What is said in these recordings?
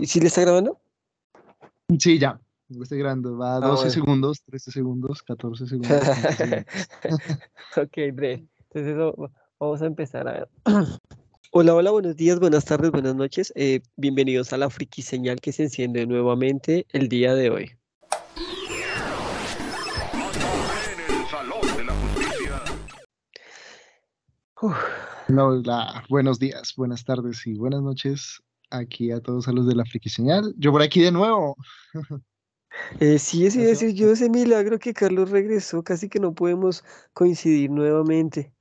¿Y si le está grabando? Sí, ya. Lo estoy grabando. Va a 12 segundos, 13 segundos, 14 segundos. ok, Dre. Entonces vamos a empezar a ver. Hola, hola, buenos días, buenas tardes, buenas noches. Eh, bienvenidos a la friki señal que se enciende nuevamente el día de hoy. buenos días, buenas tardes y buenas noches aquí a todos a los de la Friki Señal. Yo por aquí de nuevo. Eh, sí, sí, sí, yo ese milagro que Carlos regresó, casi que no podemos coincidir nuevamente.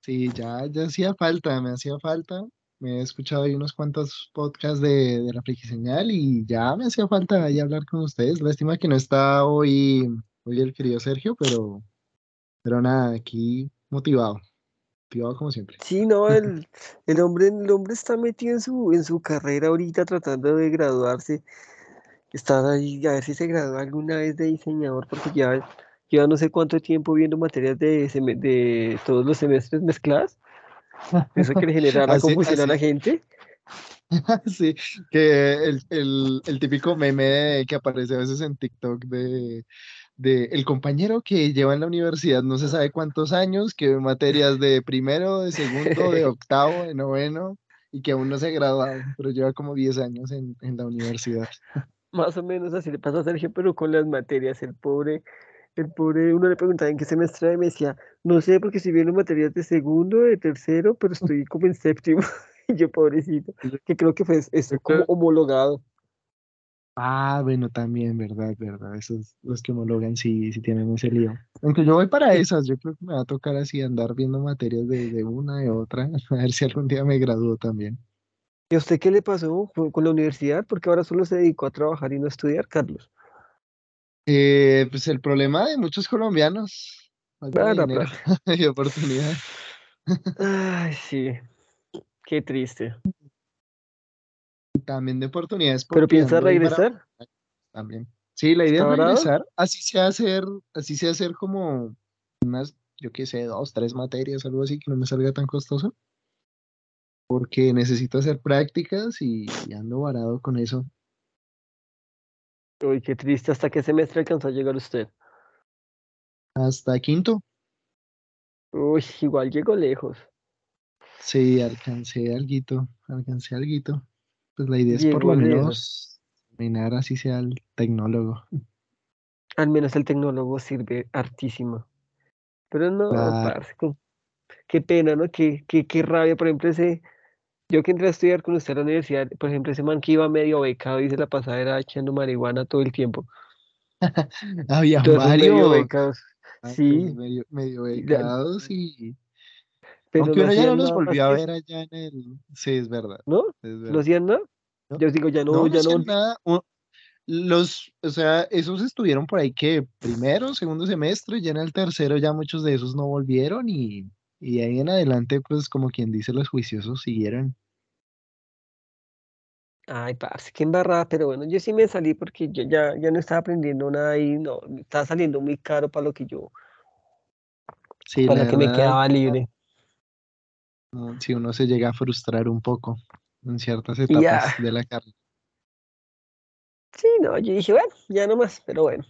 Sí, ya, ya hacía falta, me hacía falta. Me he escuchado ahí unos cuantos podcasts de, de la Friki Señal y ya me hacía falta ahí hablar con ustedes. Lástima que no está hoy, hoy el querido Sergio, pero, pero nada, aquí motivado como siempre. Sí, no, el, el, hombre, el hombre está metido en su, en su carrera ahorita tratando de graduarse. Está ahí a ver si se gradúa alguna vez de diseñador, porque ya lleva no sé cuánto tiempo viendo materias de, de todos los semestres mezcladas. Eso que le genera la confusión a la gente. Sí, que el, el, el, típico meme que aparece a veces en TikTok de de el compañero que lleva en la universidad no se sabe cuántos años, que ve materias de primero, de segundo, de octavo, de noveno, y que aún no se ha graduado, pero lleva como 10 años en, en la universidad. Más o menos así le pasa a Sergio, pero con las materias, el pobre, el pobre, uno le preguntaba en qué semestre y me decía, no sé, porque si viendo materias de segundo, de tercero, pero estoy como en séptimo, y yo pobrecito, que creo que fue esto como homologado. Ah, bueno, también, verdad, verdad. Esos, los que homologan sí, sí tienen ese lío. Aunque yo voy para esas, yo creo que me va a tocar así andar viendo materias de, de una y otra, a ver si algún día me gradúo también. ¿Y a usted qué le pasó con, la universidad? Porque ahora solo se dedicó a trabajar y no a estudiar, Carlos. Eh, pues el problema de muchos colombianos. Falta y oportunidad. Ay, sí. Qué triste también de oportunidades. ¿Pero piensa regresar? También. Sí, la idea es regresar, así sea hacer, así sea hacer como unas, yo qué sé, dos, tres materias, algo así, que no me salga tan costoso. Porque necesito hacer prácticas y, ando varado con eso. Uy, qué triste. ¿Hasta qué semestre alcanzó a llegar usted? Hasta quinto. Uy, igual llegó lejos. Sí, alcancé algo, alcancé algo. Pues la idea es por lo menos terminar así sea el tecnólogo. Al menos el tecnólogo sirve hartísimo. Pero no, qué pena, ¿no? Qué, qué, qué rabia, por ejemplo, ese, yo que entré a estudiar con usted a la universidad, por ejemplo, ese man que iba medio becado y se la pasaba era echando marihuana todo el tiempo. Había varios. becados. Ah, sí. Medio, medio becados y aunque uno ya no los volvió a ver allá en el. Sí, es verdad. ¿No? ¿Lo hacían nada? Yo digo, ya no, ya no. Nada. Los, o sea, esos estuvieron por ahí que primero, segundo semestre, ya en el tercero ya muchos de esos no volvieron y, y ahí en adelante, pues como quien dice, los juiciosos siguieron. Ay, parce, qué embarrada, pero bueno, yo sí me salí porque yo ya, ya no estaba aprendiendo nada y no, estaba saliendo muy caro para lo que yo, sí, para lo que me quedaba libre si uno se llega a frustrar un poco en ciertas etapas de la carrera. Sí, no, yo dije, bueno, ya no más, pero bueno,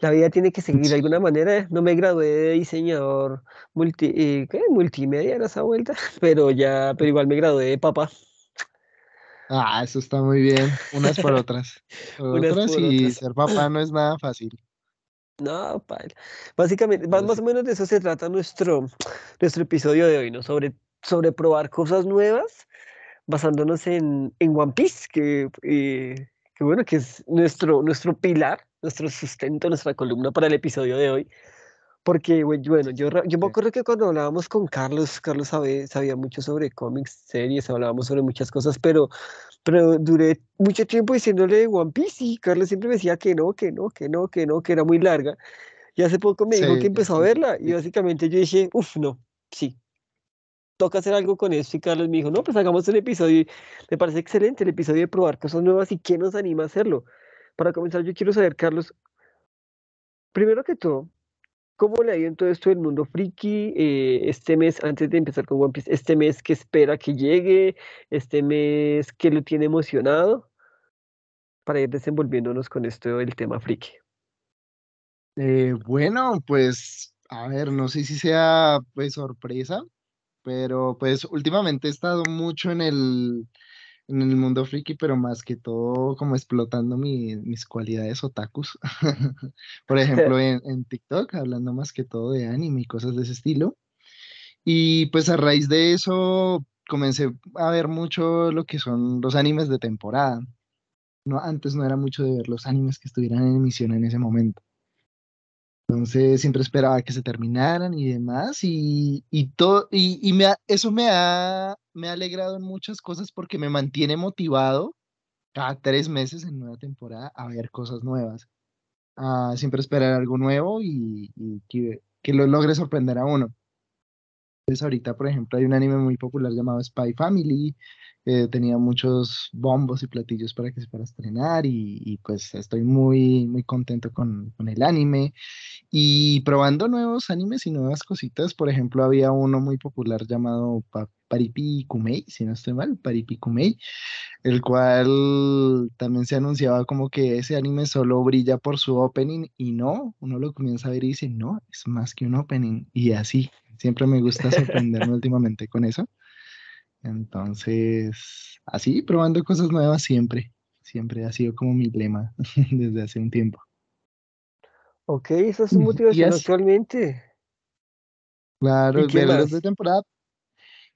la vida tiene que seguir de alguna manera. No me gradué de diseñador multi, eh, ¿qué? multimedia en esa vuelta, pero ya, pero igual me gradué de papá. Ah, eso está muy bien, unas por otras. otras y ser papá no es nada fácil. No, Básicamente, más, más o menos de eso se trata nuestro, nuestro episodio de hoy, ¿no? Sobre sobre probar cosas nuevas basándonos en, en One Piece, que, eh, que, bueno, que es nuestro, nuestro pilar, nuestro sustento, nuestra columna para el episodio de hoy. Porque, bueno, yo, yo me acuerdo que cuando hablábamos con Carlos, Carlos sabe, sabía mucho sobre cómics, series, hablábamos sobre muchas cosas, pero, pero duré mucho tiempo diciéndole One Piece y Carlos siempre me decía que no, que no, que no, que no, que era muy larga. Y hace poco me dijo que empezó a verla y básicamente yo dije, uff, no, sí, toca hacer algo con esto. Y Carlos me dijo, no, pues hagamos un episodio. Me parece excelente el episodio de probar cosas nuevas y quién nos anima a hacerlo. Para comenzar, yo quiero saber, Carlos, primero que todo, ¿cómo le ha ido en todo esto del mundo friki eh, este mes, antes de empezar con One Piece, este mes que espera que llegue, este mes que lo tiene emocionado? para ir desenvolviéndonos con esto del tema friki. Eh, bueno, pues, a ver, no sé si sea pues sorpresa, pero pues últimamente he estado mucho en el, en el mundo friki, pero más que todo como explotando mi- mis cualidades otakus. Por ejemplo, en, en TikTok, hablando más que todo de anime y cosas de ese estilo. Y pues a raíz de eso comencé a ver mucho lo que son los animes de temporada. No, antes no era mucho de ver los animes que estuvieran en emisión en ese momento. Entonces siempre esperaba que se terminaran y demás. Y, y, todo, y, y me ha- eso me ha, me ha alegrado en muchas cosas porque me mantiene motivado cada tres meses en nueva temporada a ver cosas nuevas. A siempre esperar algo nuevo y, y que, que lo logre sorprender a uno. Entonces ahorita, por ejemplo, hay un anime muy popular llamado Spy Family, que tenía muchos bombos y platillos para que se fuera a estrenar y, y, pues estoy muy, muy contento con, con el anime y probando nuevos animes y nuevas cositas. Por ejemplo, había uno muy popular llamado Pa- Paripi Kumei, si no estoy mal, Paripi Kumei, el cual también se anunciaba como que ese anime solo brilla por su opening y no, uno lo comienza a ver y dice, no, es más que un opening y así. Siempre me gusta sorprenderme últimamente con eso. Entonces, así, probando cosas nuevas siempre. Siempre ha sido como mi lema desde hace un tiempo. Ok, esa es motivación así, actualmente. ¿Y claro, verlos de temporada.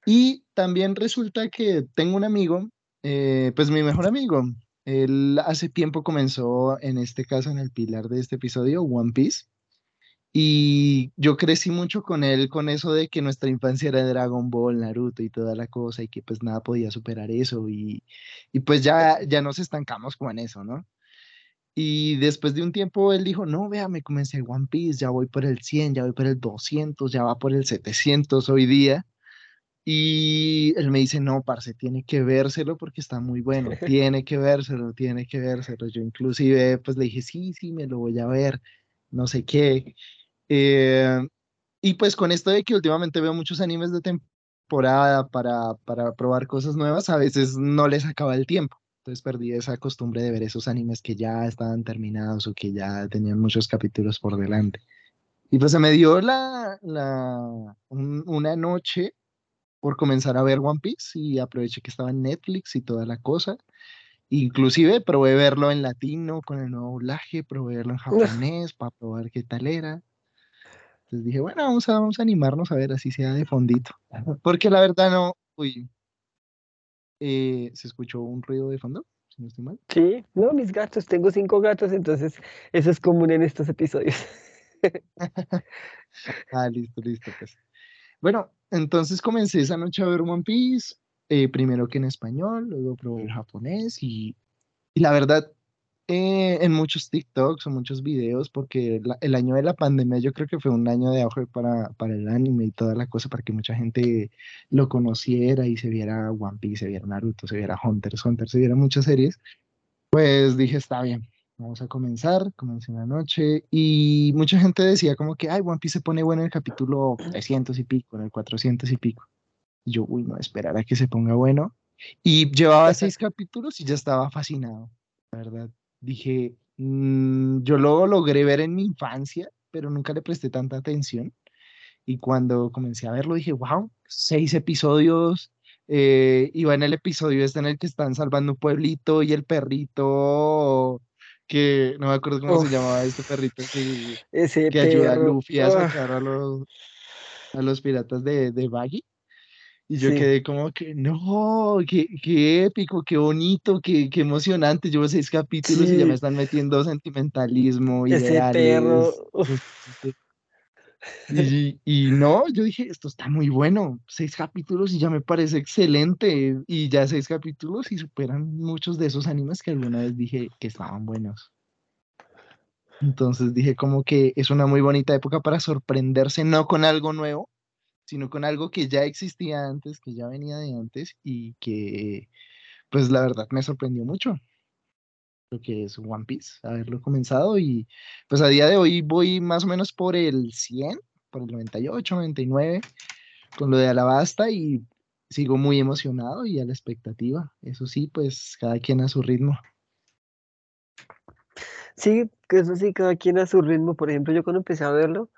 Y también resulta que tengo un amigo, eh, pues mi mejor amigo. Él hace tiempo comenzó, en este caso, en el pilar de este episodio, One Piece. Y yo crecí mucho con él, con eso de que nuestra infancia era Dragon Ball, Naruto y toda la cosa, y que pues nada podía superar eso. Y, y pues ya, ya nos estancamos como en eso, ¿no? Y después de un tiempo él dijo, no, vea, me comencé One Piece, ya voy por el 100, ya voy por el 200, ya va por el 700 hoy día. Y él me dice, no, parce, tiene que vérselo porque está muy bueno, tiene que vérselo, tiene que vérselo. Yo inclusive pues le dije, sí, sí, me lo voy a ver, no sé qué. Eh, y pues con esto de que últimamente veo muchos animes de temporada para, para probar cosas nuevas, a veces no les acaba el tiempo. Entonces perdí esa costumbre de ver esos animes que ya estaban terminados o que ya tenían muchos capítulos por delante. Y pues se me dio la, la, un- una noche por comenzar a ver One Piece y aproveché que estaba en Netflix y toda la cosa. Inclusive probé verlo en latino con el nuevo doblaje, probé verlo en japonés para probar qué tal era. Entonces dije, bueno, vamos a, vamos a animarnos a ver así sea de fondito. Porque la verdad no, uy, eh, se escuchó un ruido de fondo, si no estoy mal. Sí, no, mis gatos, tengo cinco gatos, entonces eso es común en estos episodios. Ah, listo, listo, pues. Bueno, entonces comencé esa noche a ver One Piece, eh, primero que en español, luego probé el japonés y, y la verdad, eh, en muchos TikToks o muchos videos, porque la- el año de la pandemia yo creo que fue un año de auge para, para el anime y toda la cosa, para que mucha gente lo conociera y se viera One Piece, se viera Naruto, se viera Hunter, x Hunter, se viera muchas series. Pues dije, está bien, vamos a comenzar, comencé una noche y mucha gente decía como que, ay, One Piece se pone bueno en el capítulo 300 y pico, en el 400 y pico. Y yo, uy, no, esperar a que se ponga bueno. Y llevaba seis capítulos y ya estaba fascinado, la verdad. Dije, "Mm, yo lo logré ver en mi infancia, pero nunca le presté tanta atención. Y cuando comencé a verlo dije, wow, seis episodios. Eh, iba en el episodio este en el que están salvando un pueblito y el perrito, que no me acuerdo cómo se llamaba este perrito que, ese que ayuda a. Luffy a ah, sacar a los, a los piratas de, de Baggy. Y yo sí, quedé como que, no, qué, qué épico, qué bonito, qué, qué emocionante. Llevo seis capítulos y ya me sí, están metiendo sentimentalismo, ese ideales. perro. Y, y no, yo dije, esto está muy bueno, seis capítulos y ya me parece excelente. Y ya seis capítulos y superan muchos de esos animes que alguna vez dije que estaban buenos. Entonces dije como que es una muy bonita época para sorprenderse, no con algo nuevo, sino con algo que ya existía antes, que ya venía de antes y que pues la verdad me sorprendió mucho lo que es One Piece, haberlo comenzado y pues a día de hoy voy más o menos por el 100, por el 98, 99 con lo de Alabasta y sigo muy emocionado y a la expectativa. Eso sí, pues cada quien a su ritmo. Sí, eso sí, cada quien a su ritmo. Por ejemplo, yo cuando empecé a verlo,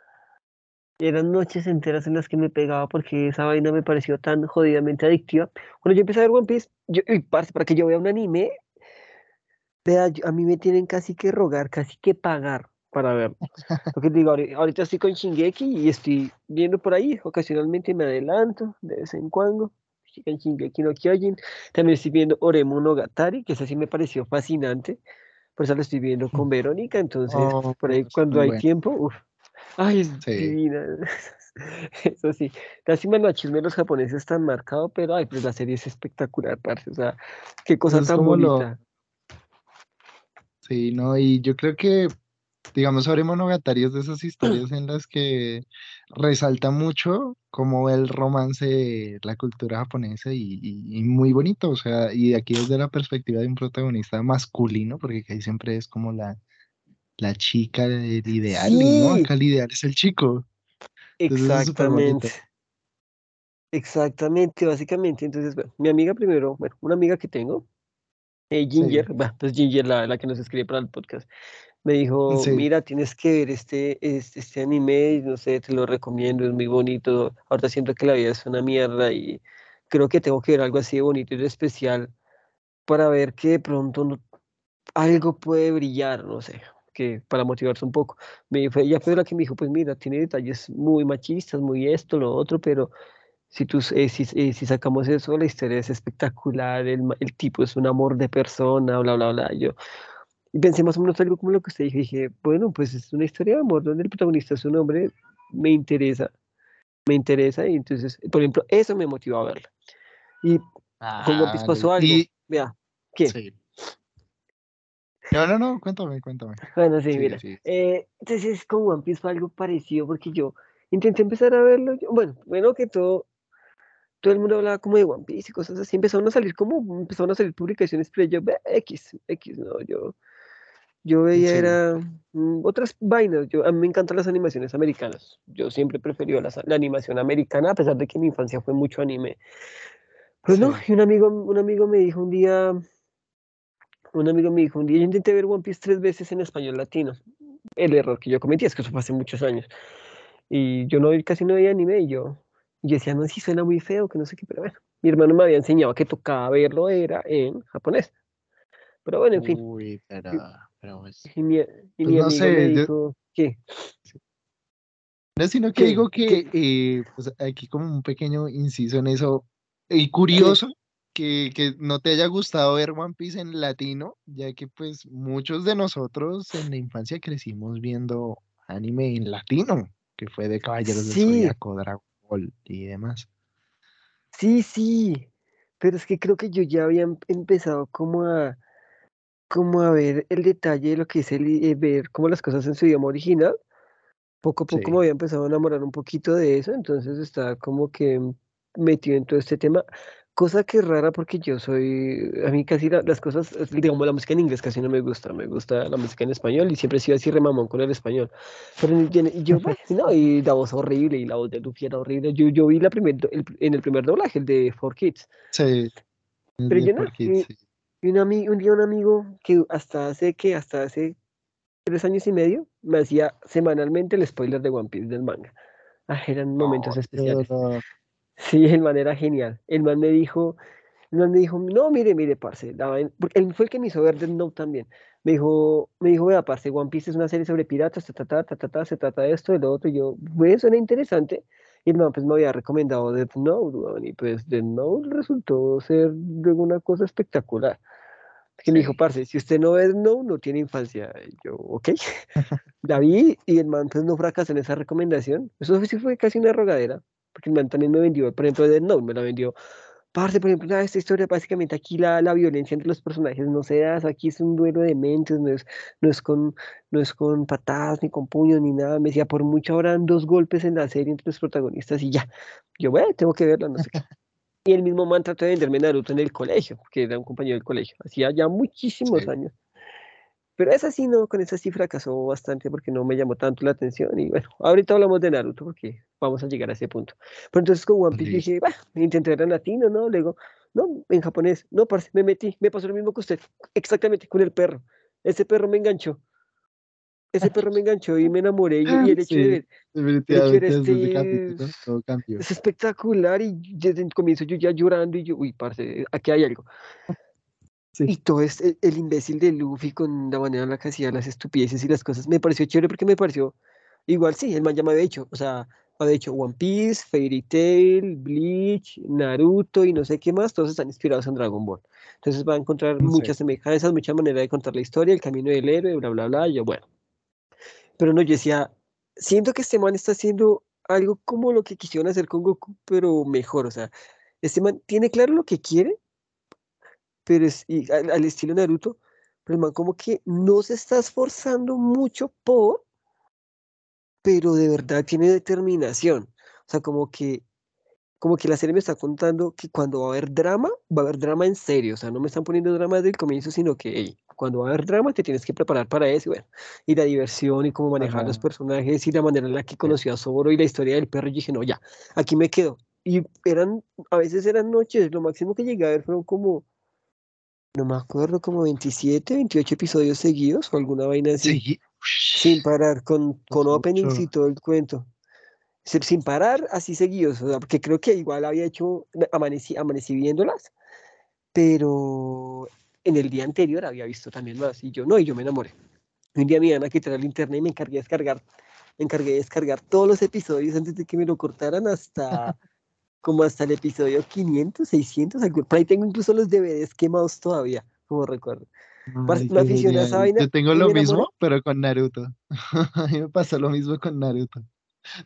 eran noches enteras en las que me pegaba porque esa vaina me pareció tan jodidamente adictiva. Cuando yo empecé a ver One Piece, yo, y parce, para que yo vea un anime, vea, yo- a mí me tienen casi que rogar, casi que pagar para verlo. Lo que digo, ahori- ahorita estoy con Shingeki y estoy viendo por ahí, ocasionalmente me adelanto, de vez en cuando. Con Shingeki no Kyojin. También estoy viendo Oremu no Gatari, que esa sí me pareció fascinante. Por eso lo estoy viendo con Verónica, entonces Oh, por ahí es cuando hay bueno. tiempo, uf, ay, es Sí. divina. Eso sí, casi el machismo de los japoneses es tan marcado, pero ay, pues la serie es espectacular, parce. O sea, qué cosa Es tan lo, bonita. sí, no, y yo creo que, digamos, sobre Monogatari es de esas historias en las que resalta mucho como el romance, la cultura japonesa y, y- y muy bonito, o sea, y aquí desde la perspectiva de un protagonista masculino, porque ahí siempre es como la, la chica, el ideal, y no, Sí, acá el ideal es el chico, entonces exactamente. Exactamente, básicamente. Entonces, bueno, mi amiga primero, bueno, una amiga que tengo, eh, Sí, Ginger, bah, pues Ginger, la, la que nos escribe para el podcast, me dijo, sí, mira, tienes que ver este, este, este anime, no sé, te lo recomiendo, es muy bonito. Ahorita siento que la vida es una mierda y creo que tengo que ver algo así de bonito y de especial para ver que de pronto no- algo puede brillar, no sé, que para motivarse un poco. Me fue, ella fue la que me dijo, pues mira, tiene detalles muy machistas, muy esto, lo otro, pero si, tú, eh, si, eh, si sacamos eso, la historia es espectacular, el, el tipo es un amor de persona, bla, bla, bla. Yo, y pensé más o menos algo como lo que usted dijo. Dije, bueno, pues es una historia de amor donde el protagonista es un hombre, me interesa, me interesa. Y entonces, por ejemplo, eso me motivó a verla. Y con Ah, pasó algo. y Vea, ¿qué? sí. No, no, no, cuéntame, cuéntame. Bueno, sí, Sí, mira. sí. eh, entonces, con One Piece fue algo parecido porque yo intenté empezar a verlo. yo- bueno, bueno, que todo, todo el mundo hablaba como de One Piece y cosas así. Empezaron a salir como, empezaron a salir publicaciones, pero yo, X, X, no, yo, yo veía Sí. era mm, otras vainas. Yo, a mí me encantan las animaciones americanas. Yo siempre preferí la, la animación americana, a pesar de que mi infancia fue mucho anime. Pues no, y un amigo, un amigo me dijo un día, un amigo me dijo un día, yo intenté ver One Piece tres veces en español latino. El error que yo cometí es que eso fue hace muchos años. Y yo no, casi no veía anime y yo, y yo decía, no, sí suena muy feo, que no sé qué, pero bueno. Mi hermano me había enseñado que tocaba verlo, era en japonés. Pero bueno, en fin. Uy, pero, pero pues, y mi, y pues mi no amigo me sé, yo, dijo, ¿qué? no, sino que ¿Qué? digo que, eh, pues aquí como un pequeño inciso en eso, y ¿Qué? Que, que no te haya gustado ver One Piece en latino, ya que pues muchos de nosotros en la infancia crecimos viendo anime en latino, que fue de Caballeros del Sí, Zodiaco, Dragon Ball y demás. sí, sí. Pero es que creo que yo ya había em- empezado como a, como a ver el detalle de lo que es el, eh, ver como las cosas en su idioma original. Poco a poco me había empezado a enamorar un poquito de eso, entonces estaba como que metido en todo este tema, cosa que es rara porque yo soy, a mí casi la- las cosas, digamos la música en inglés casi no me gusta, me gusta la música en español y siempre he sido así remamón con el español, pero y yo, bueno, no, y la voz horrible y la voz de Luffy era horrible, yo, yo vi la primer, el- en el primer doblaje, el de Four Kids, Sí, pero yo no, 4Kids, y, sí. y un, un día un amigo que hasta hace que, hasta hace tres años y medio, me hacía semanalmente el spoiler de One Piece del manga. Ah, eran momentos especiales. Sí, el man era genial. El man me dijo, el man me dijo, no, mire, mire, parce, la vaina-", porque él fue el que me hizo ver Death Note también. Me dijo, me dijo, vea, parce, One Piece es una serie sobre piratas, ta, ta, ta, ta, ta, se trata de esto, de lo otro, y yo, pues, suena interesante. Y el man, pues, me había recomendado Death Note, weón, y pues Death Note resultó ser luego una cosa espectacular. Que me dijo, parce, si usted no ve Death Note, no tiene infancia. Y yo, ok. La vi y el man pues no fracasó en esa recomendación. Eso sí fue casi una rogadera, porque el man también me vendió, por ejemplo, Death Note me la vendió. Parce, por ejemplo, esta historia, básicamente aquí la, la violencia entre los personajes no se da, aquí es un duelo de mentes, no es, no es con, no es con patadas, ni con puños, ni nada. Me decía, por mucho habrán dos golpes en la serie entre los protagonistas y ya. Yo, bueno, tengo que verla, no sé qué. Y el mismo man trató de venderme Naruto en el colegio, que era un compañero del colegio, hacía ya muchísimos Sí. años. Pero esa sí no, con esa sí fracasó bastante porque no me llamó tanto la atención. Y bueno, ahorita hablamos de Naruto porque vamos a llegar a ese punto. Pero entonces con One Piece dije, bah, intenté ver en latino, ¿no? Luego, no, en japonés. No, parce, me metí, me pasó lo mismo que usted. Exactamente, con el perro. Ese perro me enganchó. ese perro me enganchó y me enamoré. Y, y el hecho de ver, el hecho de este capítulo es, cambió. es espectacular. Y desde el comienzo yo ya llorando y yo, uy, parce, aquí hay algo. Y Sí, todo este, el imbécil de Luffy con la manera en la que hacía las estupideces y las cosas, me pareció chévere porque me pareció, igual sí, el man ya me había hecho, o sea, había hecho One Piece, Fairy Tail, Bleach, Naruto y no sé qué más, todos están inspirados en Dragon Ball. Entonces va a encontrar sí. muchas semejanzas, muchas maneras de contar la historia, el camino del héroe, bla, bla, bla, y yo, bueno. Pero no, yo decía, siento que este man está haciendo algo como lo que quisieron hacer con Goku, pero mejor, o sea, este man tiene claro lo que quiere, pero es y al, al estilo Naruto, pero el man como que no se está esforzando mucho por, pero de verdad tiene determinación. O sea, como que, como que la serie me está contando que cuando va a haber drama, va a haber drama en serio. O sea, no me están poniendo drama desde el comienzo, sino que hey, cuando va a haber drama te tienes que preparar para eso. Y bueno, y la diversión y cómo manejar los personajes y la manera en la que conoció a Zoro y la historia del perro. Y dije, no, ya, aquí me quedo. Y eran, a veces eran noches, lo máximo que llegué a ver fueron como no me acuerdo, como 27, 28 episodios seguidos o alguna vaina así, Sí. sin parar, con, con openings y todo el cuento. Sin parar, así seguidos, o sea, porque creo que igual había hecho, amanecí, amanecí viéndolas, pero en el día anterior había visto también más, y yo no, y yo me enamoré. Un día me iban a quitar el internet y me encargué de descargar, me encargué de descargar todos los episodios antes de que me lo cortaran hasta, como hasta el episodio 500, 600, algo- por ahí tengo incluso los DVDs quemados todavía, como recuerdo. Ay, me aficioné a esa vaina Yo tengo lo enamoré. mismo, pero con Naruto. A mí me pasó lo mismo con Naruto.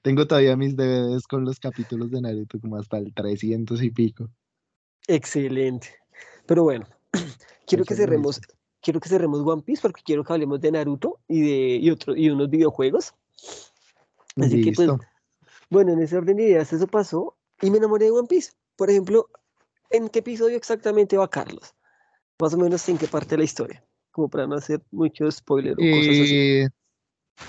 Tengo todavía mis DVDs con los capítulos de Naruto, como hasta el 300 y pico. Excelente. Pero bueno, quiero que cerremos, quiero que cerremos One Piece porque quiero que hablemos de Naruto y de y otro, y unos videojuegos. Así que pues, bueno, en ese orden de ideas eso pasó y me enamoré de One Piece. Por ejemplo, ¿en qué episodio exactamente va Carlos? Más o menos en qué parte de la historia, como para no hacer mucho spoiler o cosas así. Eh,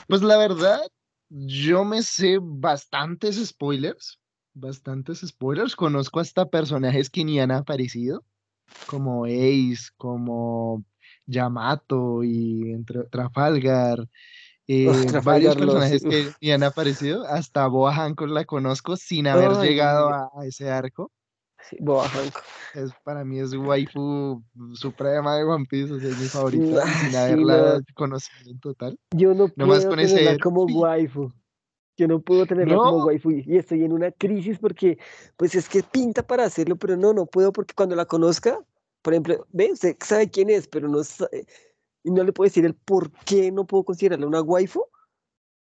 pues la verdad, yo me sé bastantes spoilers. Bastantes spoilers. Conozco hasta personajes que ni han aparecido, como Ace, como Yamato y entre Trafalgar. Eh, varios personajes que ni han aparecido. Hasta Boa Hancock la conozco sin haber Ay, llegado a, a ese arco. sí, Boa Hancock. Es, para mí es waifu suprema de One Piece, o sea, es mi favorita, Ah, sin sí, haberla no. conocido en total. Yo no Nomás puedo con tenerla ese como waifu. Yo no puedo tenerla como No, waifu y y estoy en una crisis porque, pues es que pinta para hacerlo, pero no, no puedo porque cuando la conozca, por ejemplo, ve, usted sabe quién es, pero no sabe, y no le puedo decir el por qué no puedo considerarla una waifu,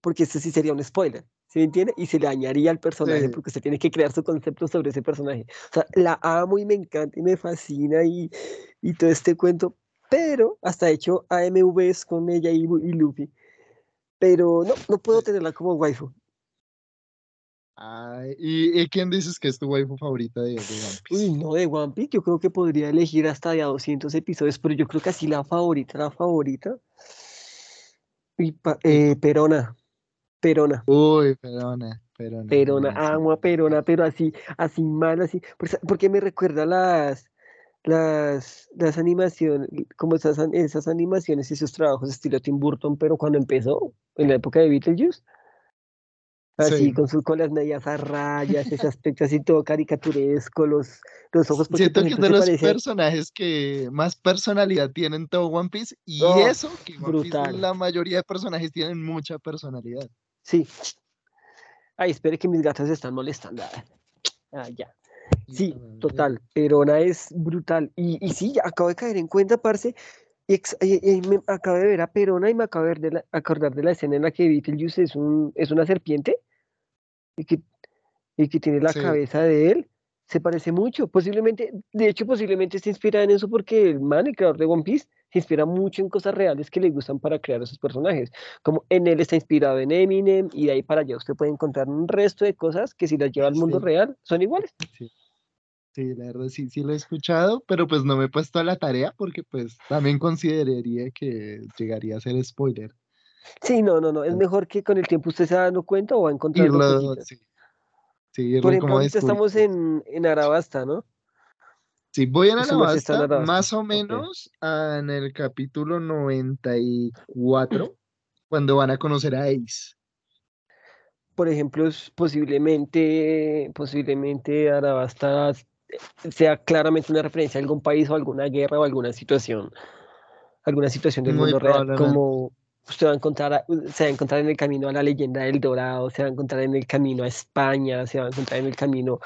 porque este sí sería un spoiler, ¿sí me entiende? Y se le dañaría al personaje sí, porque usted tiene que crear su concepto sobre ese personaje. O sea, la amo y me encanta y me fascina y, y todo este cuento, pero hasta he hecho AMVs con ella y, y Luffy, pero no, no puedo tenerla como waifu. Ay, ¿y, y quién dices que es tu waifu favorita de, de One Uy, Piece? no, de One Piece yo creo que podría elegir hasta de a 200 episodios, pero yo creo que así la favorita, la favorita. Y pa- eh, Perona, Perona, Uy, Perona, Perona, Perona, buenísimo. amo a Perona, pero así, así mal, así, porque, me recuerda las, las, las animaciones, como esas, esas animaciones y esos trabajos estilo Tim Burton, pero cuando empezó, en la época de Beetlejuice, así Sí. con, su, con las medias a rayas, ese aspecto así todo caricaturesco, los, los ojos, Siento por que es de los personajes que más personalidad tienen todo One Piece, y oh, eso, que One Piece brutal, la mayoría de personajes tienen mucha personalidad. sí. Ay, espere que mis gatas se están molestando. Ah, ya. Sí, total. Perona es brutal. Y, y sí, acabo de caer en cuenta, parce. Y, y- y me acabo de ver a Perona y me acabo de, ver de la- acordar de la escena en la que Beetlejuice es, un, es una serpiente y que, y que tiene la Sí, cabeza de él. Se parece mucho. Posiblemente, de hecho, posiblemente esté inspirada en eso porque el man, el creador de One Piece, se inspira mucho en cosas reales que le gustan para crear esos personajes. Como en él está inspirado en Eminem y de ahí para allá usted puede encontrar un resto de cosas que si las lleva al mundo sí, real son iguales. sí. Sí, la verdad sí, sí lo he escuchado, pero pues no me he puesto a la tarea porque pues también consideraría que llegaría a ser spoiler. Sí, no, no, no. Es mejor que con el tiempo usted se dando cuenta o va encontrando Irlo, cositas. sí, sí, Por ejemplo, como ahorita estamos en, en Arabasta, ¿no? Sí, voy en Arabasta. más o menos en el capítulo 94. cuando van a conocer a Ace. Por ejemplo, posiblemente, posiblemente Arabasta sea claramente una referencia a algún país o alguna guerra o alguna situación, alguna situación del mundo real, como usted va a encontrar, se va a encontrar en el camino a la leyenda del Dorado, se va a encontrar en el camino a España, se va a encontrar en el camino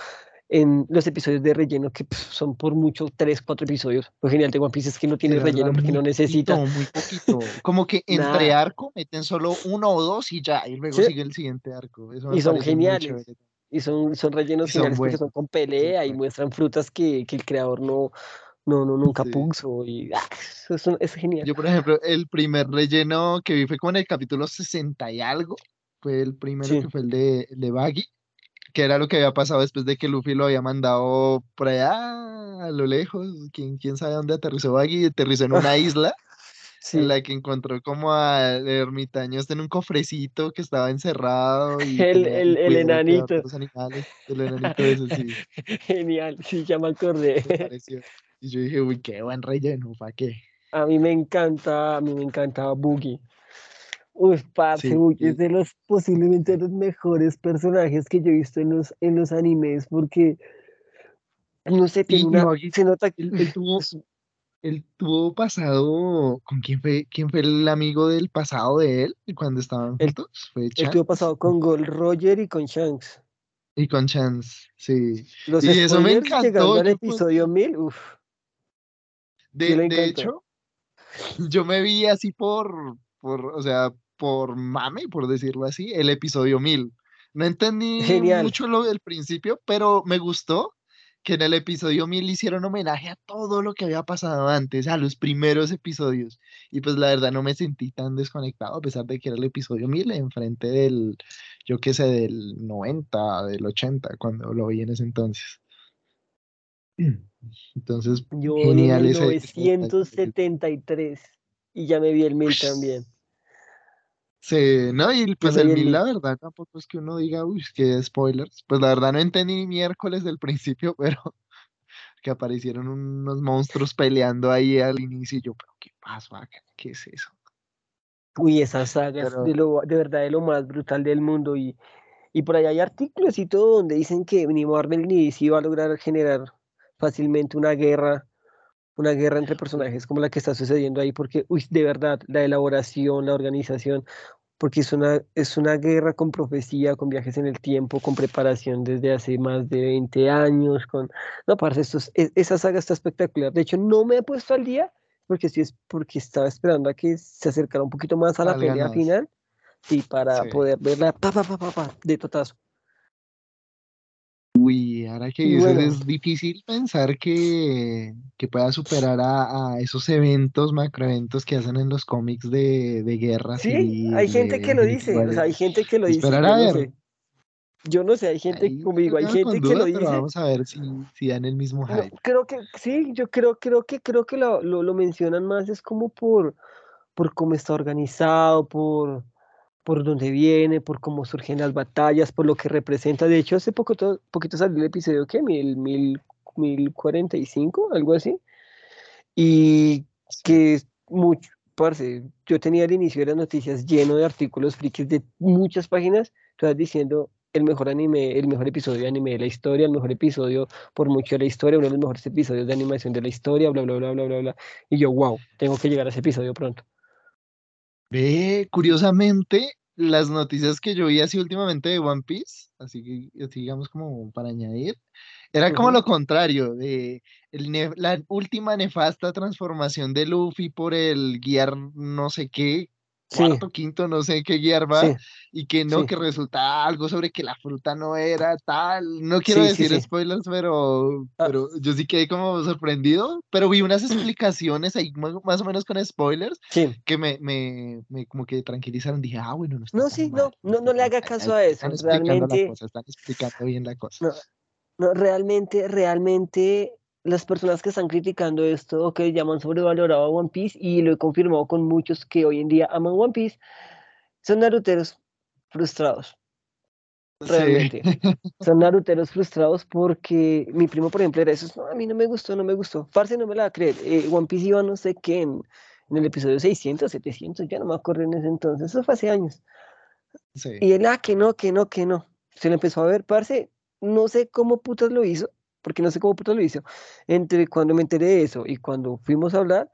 en los episodios de relleno que son por mucho tres, cuatro episodios. Lo genial de One Piece es que no tiene relleno porque no necesita. muy poquito. Como que entre arco meten solo uno o dos y ya, y luego sigue el siguiente arco. y son geniales. Y son, son rellenos geniales porque son con pelea y muestran frutas que, que el creador no, no, no, nunca puso y ah, eso, es genial. Yo, por ejemplo, el primer relleno que vi fue como en el capítulo 60 y algo, fue el primero que fue el de, de Baggy, que era lo que había pasado después de que Luffy lo había mandado por allá a lo lejos, quién, quién sabe dónde aterrizó Baggy, aterrizó en una isla. En la que encontró como al ermitaño este en un cofrecito que estaba encerrado. Y el, el, el enanito. el enanito ese, sí. Genial, sí, ya me acordé. Y yo dije, uy, qué buen relleno, ¿para qué? A mí me encanta, a mí me encantaba Boogie. Uy, parce, Boogie es de los posiblemente los mejores personajes que yo he visto en los, en los animes, porque no sé, tiene una, se nota que él, tuvo, él tuvo pasado, ¿con quién fue, quién fue el amigo del pasado de él cuando estaban juntos? Fue él tuvo pasado con Gold Roger y con Shanks. Y con Chance, sí. y eso me encantó. al episodio 1000, uff. De, hecho, yo me vi así por, por, o sea, por mame, por decirlo así, el episodio 1000. No entendí mucho lo del principio, pero me gustó que en el episodio 1000 hicieron homenaje a todo lo que había pasado antes, a los primeros episodios. Y pues la verdad no me sentí tan desconectado, a pesar de que era el episodio 1000, enfrente del, yo qué sé, del 90, del 80, cuando lo vi en ese entonces. Entonces, Yo genial en 1973 y ya me vi el mil también. Sí, no, y pues el mil, la verdad, tampoco es que uno diga, uy, que spoilers. Pues la verdad no entendí ni miércoles del principio, pero que aparecieron unos monstruos peleando ahí al inicio y yo, pero ¿qué pasó ¿Qué es eso? Uy, esa saga es de, lo, de verdad de lo más brutal del mundo y, y por ahí hay artículos y todo donde dicen que ni Marvel ni DC va a lograr generar fácilmente una guerra, una guerra entre personajes como la que está sucediendo ahí, porque, uy, de verdad, la elaboración, la organización, porque es una, es una guerra con profecía, con viajes en el tiempo, con preparación desde hace más de 20 años, con... No, parce, esto e, esa saga está espectacular. De hecho, no me he puesto al día, porque sí es porque estaba esperando a que se acercara un poquito más a la pelea final, y para poder verla pa, pa, pa, pa, de totazo. Uy, ahora que dices, es difícil pensar que, que pueda superar a, esos eventos, macroeventos que hacen en los cómics de, de guerra. Sí, hay gente que lo dice, o sea, hay gente que lo dice. Yo no, sé. yo no sé, hay gente conmigo, hay gente que lo dice. vamos a ver si, si dan el mismo hype. creo que sí, yo creo, creo que creo que lo, lo, lo mencionan más, es como por, por cómo está organizado, por por dónde viene, por cómo surgen las batallas, por lo que representa. De hecho, hace poco poquito salió el episodio, ¿qué? Mil, mil, mil cuarenta y cinco, algo así. Y que es mucho, parce, yo tenía el inicio de las noticias lleno de artículos frikis de muchas páginas, todas diciendo el mejor anime, el mejor episodio de anime de la historia, el mejor episodio por mucho de la historia, uno de los mejores episodios de animación de la historia, bla, bla, bla, bla, bla, bla. Y yo, wow, tengo que llegar a ese episodio pronto. Ve, curiosamente, las noticias que yo vi así últimamente de One Piece, así que digamos como para añadir, era como lo contrario, de la última nefasta transformación de Luffy por el guiar no sé qué, cuarto, quinto, no sé qué guiar va, y que no, que resulta algo sobre que la fruta no era tal. No quiero decir spoilers, pero, ah. pero yo sí quedé como sorprendido, pero vi unas explicaciones ahí más o menos con spoilers que me, me, me, como que tranquilizaron. Dije, ah, bueno, no está No, sí, no, no, no le haga caso a eso. Están realmente. están explicando bien la cosa. No, realmente, realmente las personas que están criticando esto o que llaman sobrevalorado a One Piece, y lo he confirmado con muchos que hoy en día aman One Piece, son naruteros frustrados. Realmente. Son naruteros frustrados porque mi primo, por ejemplo, era eso. No, a mí no me gustó, no me gustó. Parce, no me la creer. Eh, One Piece iba no sé qué en, en el episodio 600, 700, ya no me acuerdo en ese entonces, eso fue hace años. Sí. Y él, ah, que no, que no, que no. Se le empezó a ver, parce, no sé cómo putas lo hizo, porque no sé cómo putas lo hizo. Entre cuando me enteré de eso y cuando fuimos a hablar,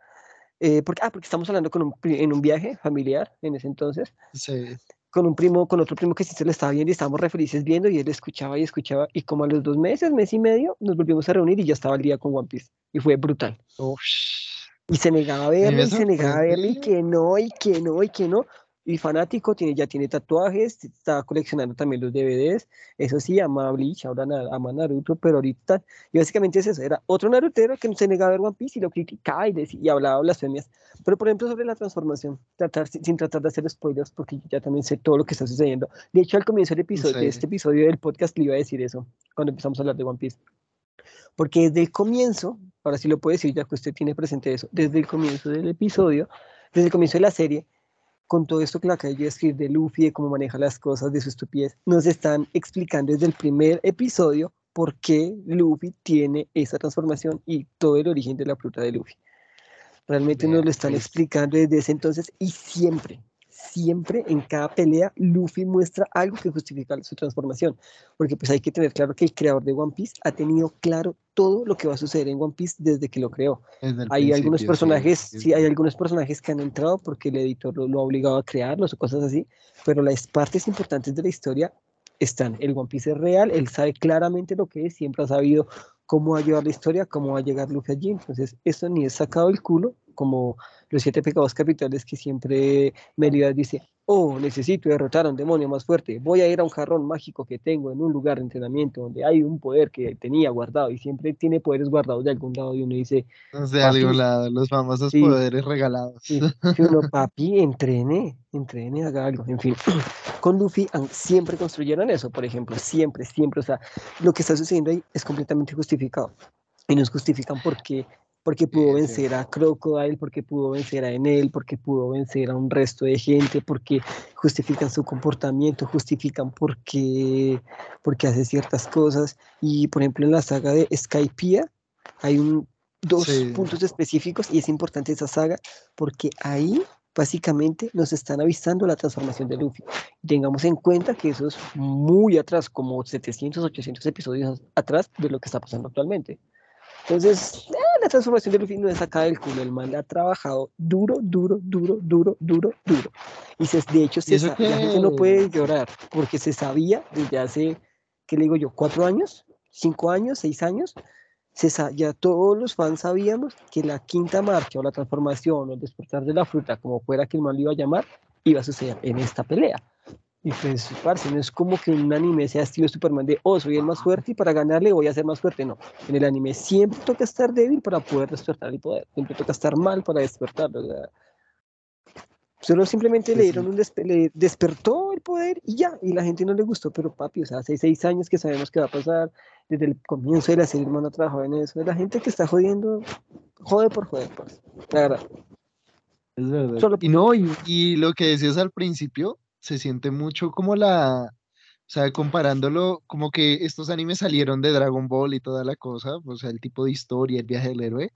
eh, porque, ah, porque estamos hablando con un, en un viaje familiar en ese entonces, Sí. con un primo, con otro primo que sí se lo estaba viendo y estábamos re felices viendo y él escuchaba y escuchaba y como a los dos meses, mes y medio, nos volvimos a reunir y ya estaba el día con One Piece y fue brutal. Ush. Y se negaba a verlo y se negaba a verlo y que no, y que no, y que no. Y fanático, tiene, ya tiene tatuajes, está coleccionando también los DVDs. Eso sí, ama a Bleach, ahora ama Naruto, pero ahorita, y básicamente es eso, era otro Narutero que se negaba a ver One Piece y lo criticaba y, decía, y hablaba blasfemias. Pero por ejemplo, sobre la transformación, tratar, sin, tratar de hacer spoilers, porque ya también sé todo lo que está sucediendo. De hecho, al comienzo del episodio, de Sí. este episodio del podcast le iba a decir eso, cuando empezamos a hablar de One Piece. Porque desde el comienzo, ahora sí lo puedo decir ya que usted tiene presente eso, desde el comienzo del episodio, desde el comienzo de la serie, con todo esto que le acabo de escribir de Luffy, de cómo maneja las cosas, de su estupidez, nos están explicando desde el primer episodio por qué Luffy tiene esa transformación y todo el origen de la fruta de Luffy. Realmente nos lo están pues. explicando desde ese entonces y siempre, siempre en cada pelea Luffy muestra algo que justifica su transformación. Porque pues hay que tener claro que el creador de One Piece ha tenido claro todo lo que va a suceder en One Piece desde que lo creó. El Hay algunos personajes, sí, sí, hay algunos personajes que han entrado porque el editor lo, lo ha obligado a crearlos o cosas así, pero las partes importantes de la historia están. El One Piece es real, él sabe claramente lo que es, siempre ha sabido cómo va a llevar la historia, cómo va a llegar Luffy allí, entonces eso ni es sacado del culo, como los siete pecados capitales que siempre Meliodas dice, oh, necesito derrotar a un demonio más fuerte, voy a ir a un jarrón mágico que tengo en un lugar de entrenamiento donde hay un poder que tenía guardado y siempre tiene poderes guardados de algún lado y uno dice, No sé, de algún lado, los famosos Sí. poderes regalados. Sí, que uno, papi, entrene, entrene, haga algo. En fin, con Luffy siempre construyeron eso, por ejemplo, siempre, siempre. O sea, lo que está sucediendo ahí es completamente justificado. Y nos justifican porque, porque pudo vencer a Crocodile, porque pudo vencer a Enel, porque pudo vencer a un resto de gente, porque justifican su comportamiento, justifican porque, porque hace ciertas cosas. Y, por ejemplo, en la saga de Skypiea hay un, dos Sí. puntos específicos y es importante esa saga porque ahí básicamente nos están avisando la transformación de Luffy. Tengamos en cuenta que eso es muy atrás, como 700, 800 episodios atrás de lo que está pasando actualmente. Entonces, eh, la transformación de Luffy no es sacada del culo. El man ha trabajado duro, duro, duro, duro, duro, duro. Y se, de hecho, se la gente no puede llorar porque se sabía desde hace, ¿qué le digo yo? ¿Cuatro años? ¿Cinco años? ¿Seis años? se ya todos los fans sabíamos que la quinta marcha o la transformación o el despertar de la fruta, como fuera que el man lo iba a llamar, iba a suceder en esta pelea. Y pues, parce, no es como que un anime sea estilo Superman de, oh, soy el más fuerte y para ganarle voy a ser más fuerte. No, en el anime siempre toca estar débil para poder despertar el poder, siempre toca estar mal para despertarlo. o sea, Solo simplemente Sí, le dieron un despe- le despertó el poder y ya, y la gente no le gustó, pero papi, o sea, hace seis años que sabemos que va a pasar, desde el comienzo de la serie, el man ha trabajado en eso, la gente que está jodiendo, jode por joder, pues, la verdad. Es verdad. Solo- Y no, y, y lo que decías al principio, se siente mucho como la, o sea, comparándolo, como que estos animes salieron de Dragon Ball y toda la cosa, o sea, el tipo de historia, el viaje del héroe,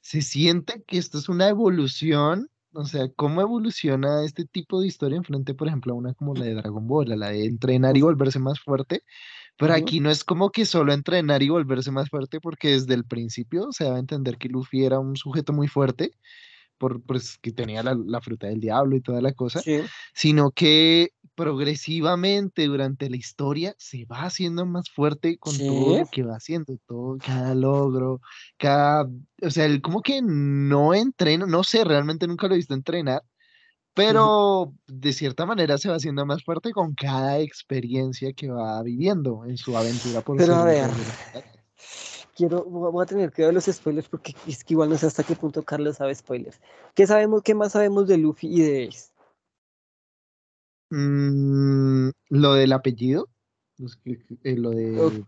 se siente que esto es una evolución, o sea, cómo evoluciona este tipo de historia en frente, por ejemplo, a una como la de Dragon Ball, a la de entrenar y volverse más fuerte, pero aquí no es como que solo entrenar y volverse más fuerte, porque desde el principio se daba a entender que Luffy era un sujeto muy fuerte, por, pues, que tenía la, la fruta del diablo y toda la cosa, Sí, sino que progresivamente durante la historia se va haciendo más fuerte con todo Sí. lo que va haciendo, todo, cada logro, cada, o sea, él como que no entrena, no sé, realmente nunca lo he visto entrenar, pero de cierta manera se va haciendo más fuerte con cada experiencia que va viviendo en su aventura por Pero a ver. Quiero, voy a tener que ver los spoilers porque es que igual no sé hasta qué punto Carlos sabe spoilers. ¿Qué sabemos, qué más sabemos de Luffy y de Ace? Mm, lo del apellido, eh, lo de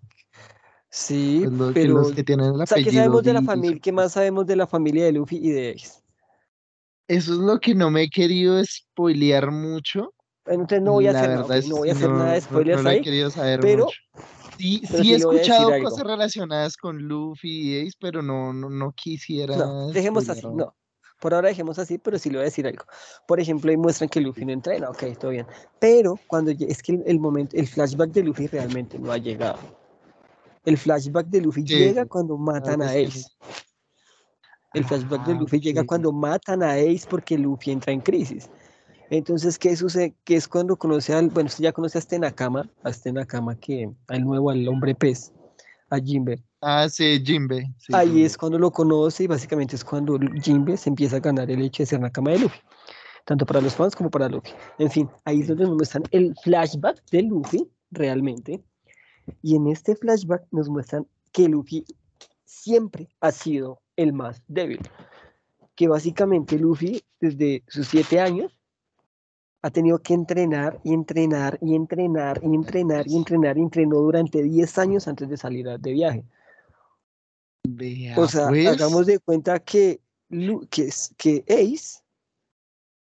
Sí, pues, pero, los que tienen el o sea, ¿qué sabemos de la familia? ¿Qué más sabemos de la familia de Luffy y de Ace? Eso es lo que no me he querido spoilear mucho. Entonces no voy a La hacer nada, no voy a hacer no, nada de spoilers no lo he ahí, querido saber pero, mucho. Sí, sí sí he escuchado algo. cosas relacionadas con Luffy y Ace, pero no, no, no quisiera No, dejemos así, no. Por ahora dejemos así, pero sí le voy a decir algo. Por ejemplo, ahí muestran que Luffy no entrena, ok, todo bien. Pero cuando es que el, momento, el flashback de Luffy realmente no ha llegado. El flashback de Luffy llega cuando matan a Ace. El flashback de ah, Luffy llega cuando matan a Ace porque Luffy entra en crisis. Entonces, ¿qué sucede? Que es cuando conoce al, bueno, usted ya conoce a este Nakama, a este Nakama que, al nuevo, al hombre pez, a Jimbe. Ah, sí, Jimbe. Ahí es cuando lo conoce y básicamente es cuando Jimbe se empieza a ganar el hecho de ser Nakama de Luffy. Tanto para los fans como para Luffy. En fin, ahí es donde nos muestran el flashback de Luffy, realmente. Y en este flashback nos muestran que Luffy siempre ha sido el más débil. Que básicamente Luffy, desde sus siete años, ha tenido que entrenar y entrenar y entrenar y entrenar y entrenar y entrenó durante 10 años antes de salir de viaje. o sea, pues. hagamos de cuenta que, que, que Ace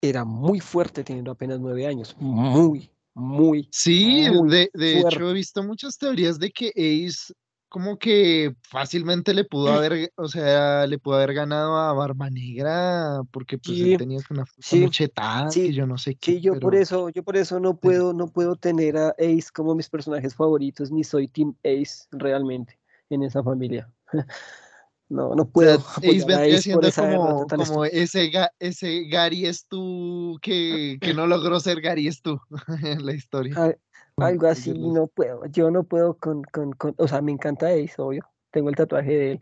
era muy fuerte teniendo apenas 9 años. Muy, muy. Sí, de, de hecho he visto muchas teorías de que Ace como que fácilmente le pudo haber, o sea, le pudo haber ganado a Barba Negra porque pues él tenía una sí, chetada sí, yo no sé qué. Sí, yo por eso, yo por eso no puedo, no puedo tener a Ace como mis personajes favoritos, ni soy Team Ace realmente en esa familia. No, no puedo. Ace vendría siendo como, como ese, ese Gary es tú que, que no logró ser Gary es tú en la historia. Algo así, no puedo. Yo no puedo con, con, con, o sea, me encanta Ace, obvio. Tengo el tatuaje de él.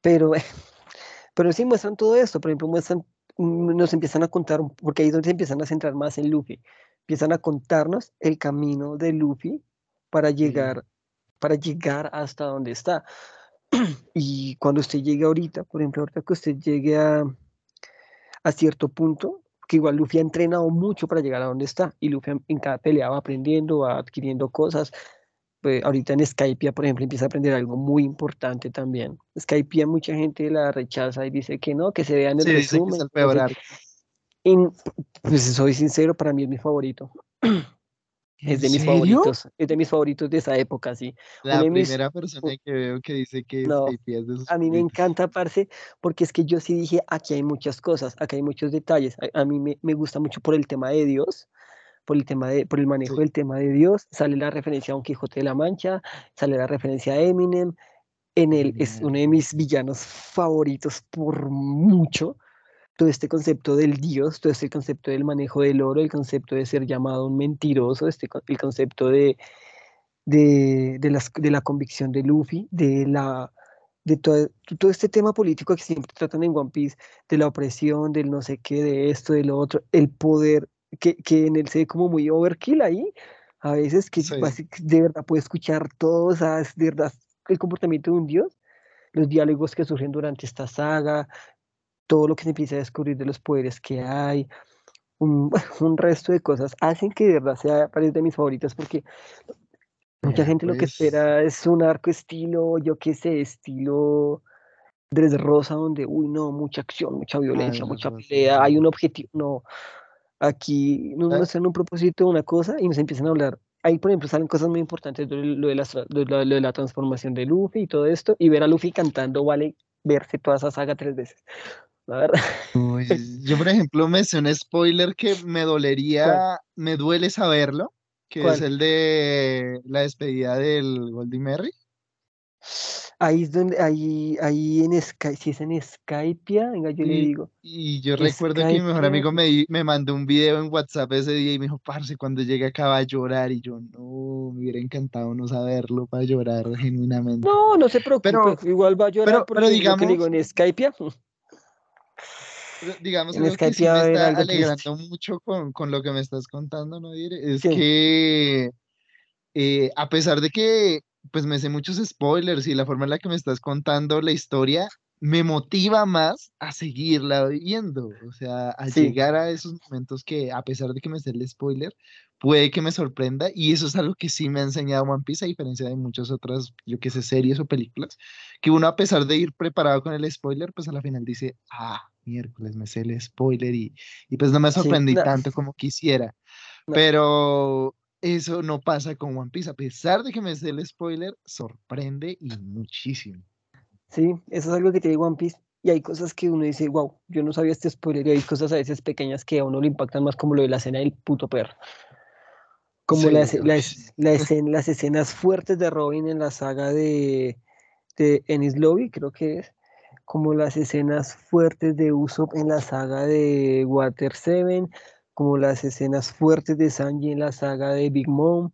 Pero, pero sí muestran todo esto. Por ejemplo, muestran, mm, nos empiezan a contar, porque ahí es donde se empiezan a centrar más en Luffy. Empiezan a contarnos el camino de Luffy para llegar, para llegar hasta donde está. Y cuando usted llegue ahorita, por ejemplo, ahorita que usted llegue a, a cierto punto, que igual Luffy ha entrenado mucho para llegar a donde está y Luffy en cada pelea va aprendiendo, va adquiriendo cosas. Pues ahorita en Skypiea, por ejemplo, empieza a aprender algo muy importante también. Skypiea mucha gente la rechaza y dice que no, que se vea en el resumen. y, pues soy sincero, para mí es mi favorito. Es de mis favoritos, es de mis favoritos de esa época, sí. La primera persona que veo que dice que no, es de A mí me encanta, parce, porque es que yo sí dije, aquí hay muchas cosas, aquí hay muchos detalles. A, mí me, me, gusta mucho por el tema de Dios, por el tema de, por el manejo del tema de Dios. Sale la referencia a Don Quijote de la Mancha, sale la referencia a Eminem. En él es uno de mis villanos favoritos por mucho todo este concepto del Dios, todo este concepto del manejo del oro, el concepto de ser llamado un mentiroso, este, el concepto de, de, de, las, de la convicción de Luffy, de, la, de todo, todo, este tema político que siempre tratan en One Piece, de la opresión, del no sé qué, de esto, de lo otro, el poder, que, que en él se ve como muy overkill ahí, a veces que de verdad puede escuchar todo, o sea, es de verdad el comportamiento de un dios, los diálogos que surgen durante esta saga, todo lo que se empieza a descubrir de los poderes que hay, un, un resto de cosas, hacen que de verdad sea de mis favoritas porque mucha gente lo que pues espera es un arco estilo, yo qué sé, estilo Rosa, donde, uy, no, mucha acción, mucha violencia, mucha pelea, hay un objetivo, no. Aquí nos muestran un propósito, una cosa, y nos empiezan a hablar. Ahí, por ejemplo, salen cosas muy importantes lo de, la, de lo de la transformación de Luffy y todo esto, y ver a Luffy cantando vale verse toda esa saga tres veces yo, por ejemplo, me sé un spoiler que me dolería, me duele saberlo, que es el de la despedida del Goldie Merry. Ahí es donde, ahí, ahí en Skype, si es en Skype, venga, yo le digo. Y yo recuerdo que mi mejor amigo me, me mandó un video en WhatsApp ese día y me dijo, parce, cuando llegue acá va a llorar. Y yo, no, me hubiera encantado no saberlo para llorar genuinamente. No, no se preocupe, igual va a llorar pero, pero digamos, que digo en Skype digamos que sí me está alegrando mucho con, con, lo que me estás contando, ¿no? Es que eh, a pesar de que pues me sé muchos spoilers y la forma en la que me estás contando la historia me motiva más a seguirla viendo, o sea, a llegar a esos momentos que a pesar de que me sé el spoiler, puede que me sorprenda y eso es algo que sí me ha enseñado One Piece a diferencia de muchas otras, yo qué sé, series o películas, que uno a pesar de ir preparado con el spoiler, pues a la final dice, ah, miércoles me sé el spoiler y, y pues no me sorprendí tanto como quisiera. Pero eso no pasa con One Piece. A pesar de que me sé el spoiler, sorprende y muchísimo. Sí, eso es algo que tiene One Piece. y hay cosas que uno dice, wow, yo no sabía este spoiler, y hay cosas a veces pequeñas que a uno le impactan más, como lo de la escena del puto perro. Como Sí, la esce- la uy, es- la escena- las escenas fuertes de Robin en la saga de, de Ennis Lobby, creo que es. Como las escenas fuertes de Usopp en la saga de Water Seven, como las escenas fuertes de Sanji en la saga de Big Mom,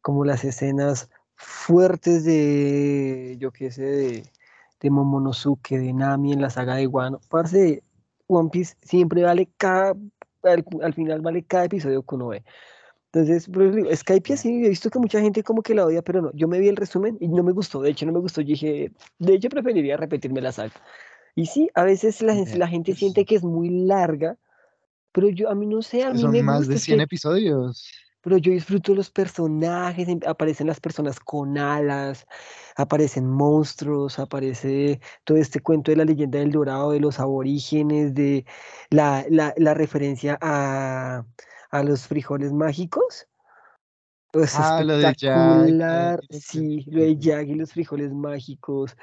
como las escenas fuertes de, yo qué sé, de, de Momonosuke, de Nami en la saga de Wano. Parce, One Piece siempre vale cada, al, al final vale cada episodio que uno ve. Entonces, Skype sí, he visto que mucha gente como que la odia, pero no, yo me vi el resumen y no me gustó, de hecho no me gustó, yo dije, de hecho preferiría repetirme la saga. Y sí, a veces la, la gente siente que es muy larga, pero yo, a mí no sé, a mí Son me más gusta, de es 100 que episodios. pero yo disfruto los personajes, em- aparecen las personas con alas, aparecen monstruos, aparece todo este cuento de la leyenda del Dorado, de los aborígenes, de la, la, la referencia a, a los frijoles mágicos. Es Ah, lo de Jack. sí, lo de Jack y los frijoles mágicos.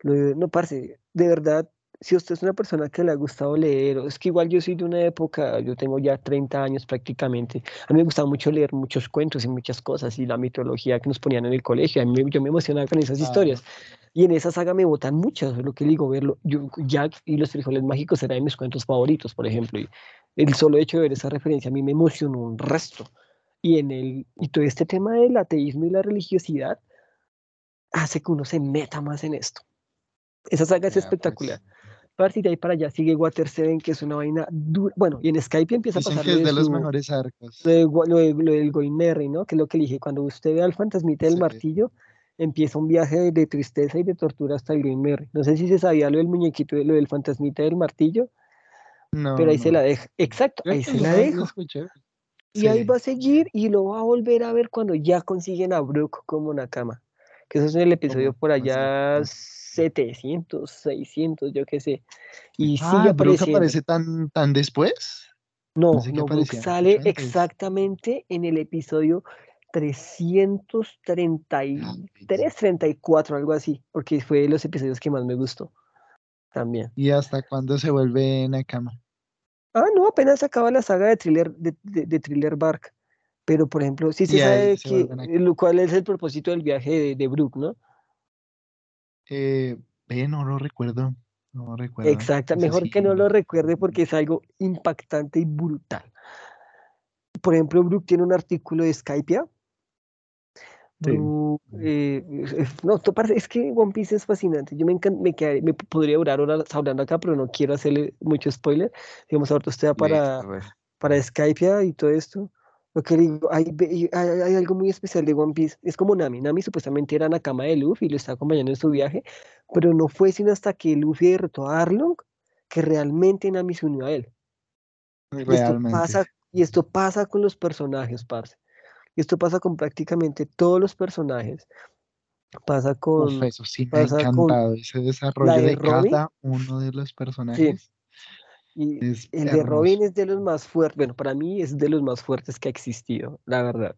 Lo de- no, parce, de verdad, si usted es una persona que le ha gustado leer, es que igual yo soy de una época, yo tengo ya 30 años prácticamente, a mí me gustaba mucho leer muchos cuentos y muchas cosas y la mitología que nos ponían en el colegio, a mí yo me emocionaba con esas Ah, historias. Y en esa saga me botan muchas, lo que digo, verlo, yo, Jack y los frijoles mágicos eran de mis cuentos favoritos, por ejemplo, y el solo hecho de ver esa referencia a mí me emocionó un resto. Y en el, y todo este tema del ateísmo y la religiosidad hace que uno se meta más en esto. Esa saga es vea, espectacular. pues. Parce, y de ahí para allá sigue Water Seven, que es una vaina dura. Bueno, y en Skype empieza a Dicen pasar que es de de los su- mejores arcos. lo, de lo de- lo del ¿no? Que es lo que dije, cuando usted ve al fantasmita del Sí. martillo, empieza un viaje de, de tristeza y de tortura hasta el Going Merry. No sé si se sabía lo del muñequito, lo del fantasmita del martillo, No, pero ahí se no. la deja. Exacto, ahí se la escuché. Y ahí Sí. va a seguir y lo va a volver a ver cuando ya consiguen a Brook como Nakama. Que eso es el episodio por allá exacto. 700, 600, yo qué sé. Y sigue Ah, Brooke apareciendo. aparece tan, tan después. No, no, Brook aparecía mucho sale antes. exactamente en el episodio 333, Ah, 34, algo así, porque fue de los episodios que más me gustó también. ¿Y hasta cuándo se vuelve Nakama? Ah, no, apenas acaba la saga de Thriller, de, de- de Thriller Bark. Pero, por ejemplo, sí se sabe se que, lo cual es el propósito del viaje de, de Brook, ¿no? Eh, ve, no lo recuerdo. No recuerdo. Exacto, mejor sí, que no lo recuerde porque es algo impactante y brutal. Por ejemplo, Brook tiene un artículo de Skypia. Sí. Eh, no, es que One Piece es fascinante. Yo me, encan- me, quedaría- me podría durar horas hablando acá, pero no quiero hacerle mucho spoiler. Digamos, ahorita usted va para, Listo, para Skypia y todo esto. Lo que digo, hay, hay, hay algo muy especial de One Piece. Es como Nami. Nami supuestamente era Nakama de Luffy y lo está acompañando en su viaje, pero no fue sino hasta que Luffy derrotó a Arlong que realmente Nami se unió a él. Y esto Realmente. pasa, y esto pasa con los personajes, parce. Y esto pasa con prácticamente todos los personajes. Pasa Uf, con. eso sí me ha pasa con encantado. Ese desarrollo de cada uno de los personajes Y es el de Robin hermoso. es de los más fuertes. Bueno, para mí es de los más fuertes que ha existido, la verdad.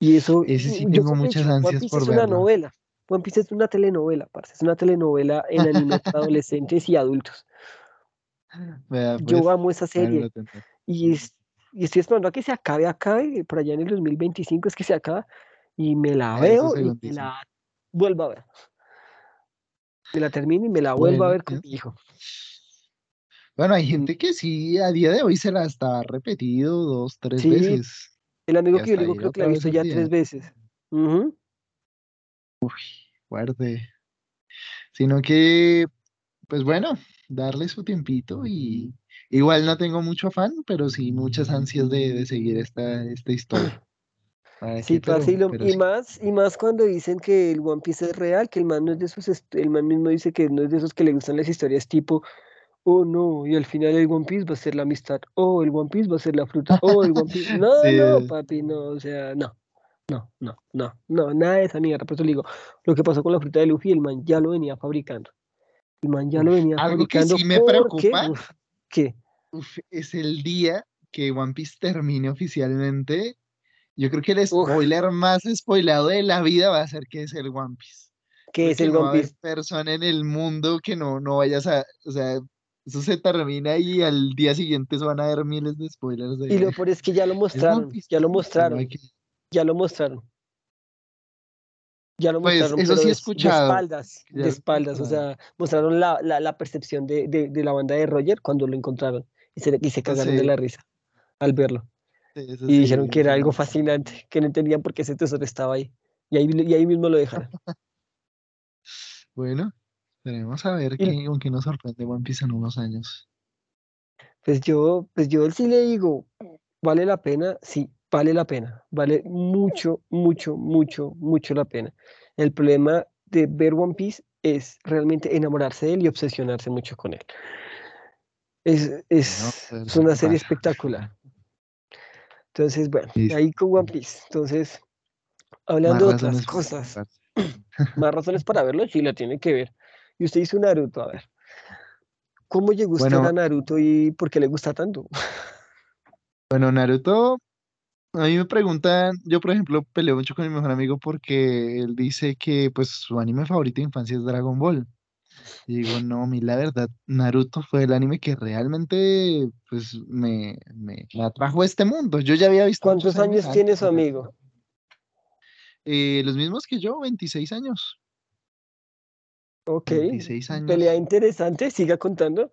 Y eso, Ese sí yo tengo muchas dicho, One ansias Piece por es una novela. One Piece es una telenovela, parce. Es una telenovela en anime para adolescentes y adultos. Vea, Yo pues, amo esa serie. Y, es- y estoy esperando a que se acabe, acabe, por allá en el 2025 es que se acaba, y me la veo y me la vuelvo a ver. Me la termino y me la vuelvo a Bueno, ver con mi hijo. Bueno, hay gente que sí, a día de hoy se la está repetido dos, tres Sí, veces. el amigo Y que yo le digo creo que la al ya día. tres veces. Ujú. Fuerte. Sino que, pues bueno, darle su tiempito y igual no tengo mucho afán, pero sí muchas ansias de, de seguir esta, esta historia. ¿Para Sí, parce, y, Pero, lo- pero y sí. más, y más cuando dicen que el One Piece es real, que el man no es de esos, est- el man mismo dice que no es de esos que le gustan las historias tipo, oh no, y al final el One Piece va a ser la amistad, oh, el One Piece va a ser la fruta, oh, el One Piece, no, Sí, no, papi, no, o sea, no, no, no, no, no, nada de esa mierda, por eso le digo, lo que pasó con la fruta de Luffy, el man ya lo venía fabricando, el man ya lo venía algo que fabricando sí me preocupa uf, ¿qué? uf, es el día que One Piece termine oficialmente. Yo creo que el Uf, spoiler más spoilado de la vida va a ser que es el One Piece. que es el no One Piece. persona en el mundo que no, no vayas a, o sea, eso se termina y al día siguiente se van a ver miles de spoilers de Y lo peor es que ya lo mostraron, ya lo ¿no? mostraron, que- ya lo mostraron. Ya lo Pues, mostraron, eso pero sí he de, de escuchado, espaldas, ya de espaldas, o escuchado. sea, mostraron la, la, la percepción de, de, de la banda de Roger cuando lo encontraron y se, y se cagaron de la risa al verlo. sí, Y dijeron que era algo fascinante, que no entendían por qué ese tesoro estaba ahí. Y ahí, y ahí mismo lo dejaron. Bueno, veremos a ver qué, con qué nos sorprende One Piece en unos años. pues yo, pues yo sí le digo, ¿vale la pena? Sí, vale la pena. Vale mucho, mucho, mucho, mucho la pena. El problema de ver One Piece es realmente enamorarse de él y obsesionarse mucho con él. Es, es, pues es una serie espectacular. Entonces, bueno, ahí con One Piece. Entonces, Más hablando de otras cosas, más razones para verlo, sí la tiene que ver. Y usted hizo Naruto, a ver. ¿Cómo llegó usted Bueno, a Naruto y por qué le gusta tanto? bueno, Naruto, a mí me preguntan, yo por ejemplo peleo mucho con mi mejor amigo porque él dice que pues su anime favorito de infancia es Dragon Ball. Y digo, no, a mí la verdad, Naruto fue el anime que realmente pues me, me, me atrajo a este mundo. Yo ya había visto ¿Cuántos años tiene su amigo? Eh, los mismos que yo, 26 años. Ok, 26 pelea interesante, siga contando.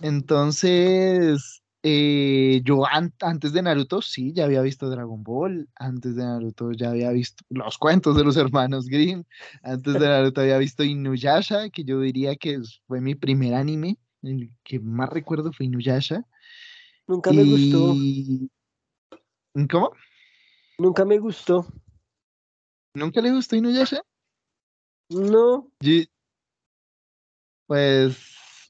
Entonces, eh, yo an- antes de Naruto sí, ya había visto Dragon Ball, antes de Naruto ya había visto los cuentos de los hermanos Grimm, antes de Naruto había visto Inuyasha, que yo diría que fue mi primer anime, el que más recuerdo fue Inuyasha. Nunca me gustó, Y... ¿Cómo? nunca me gustó. ¿Nunca le gustó Inuyasha? No, Yo- Pues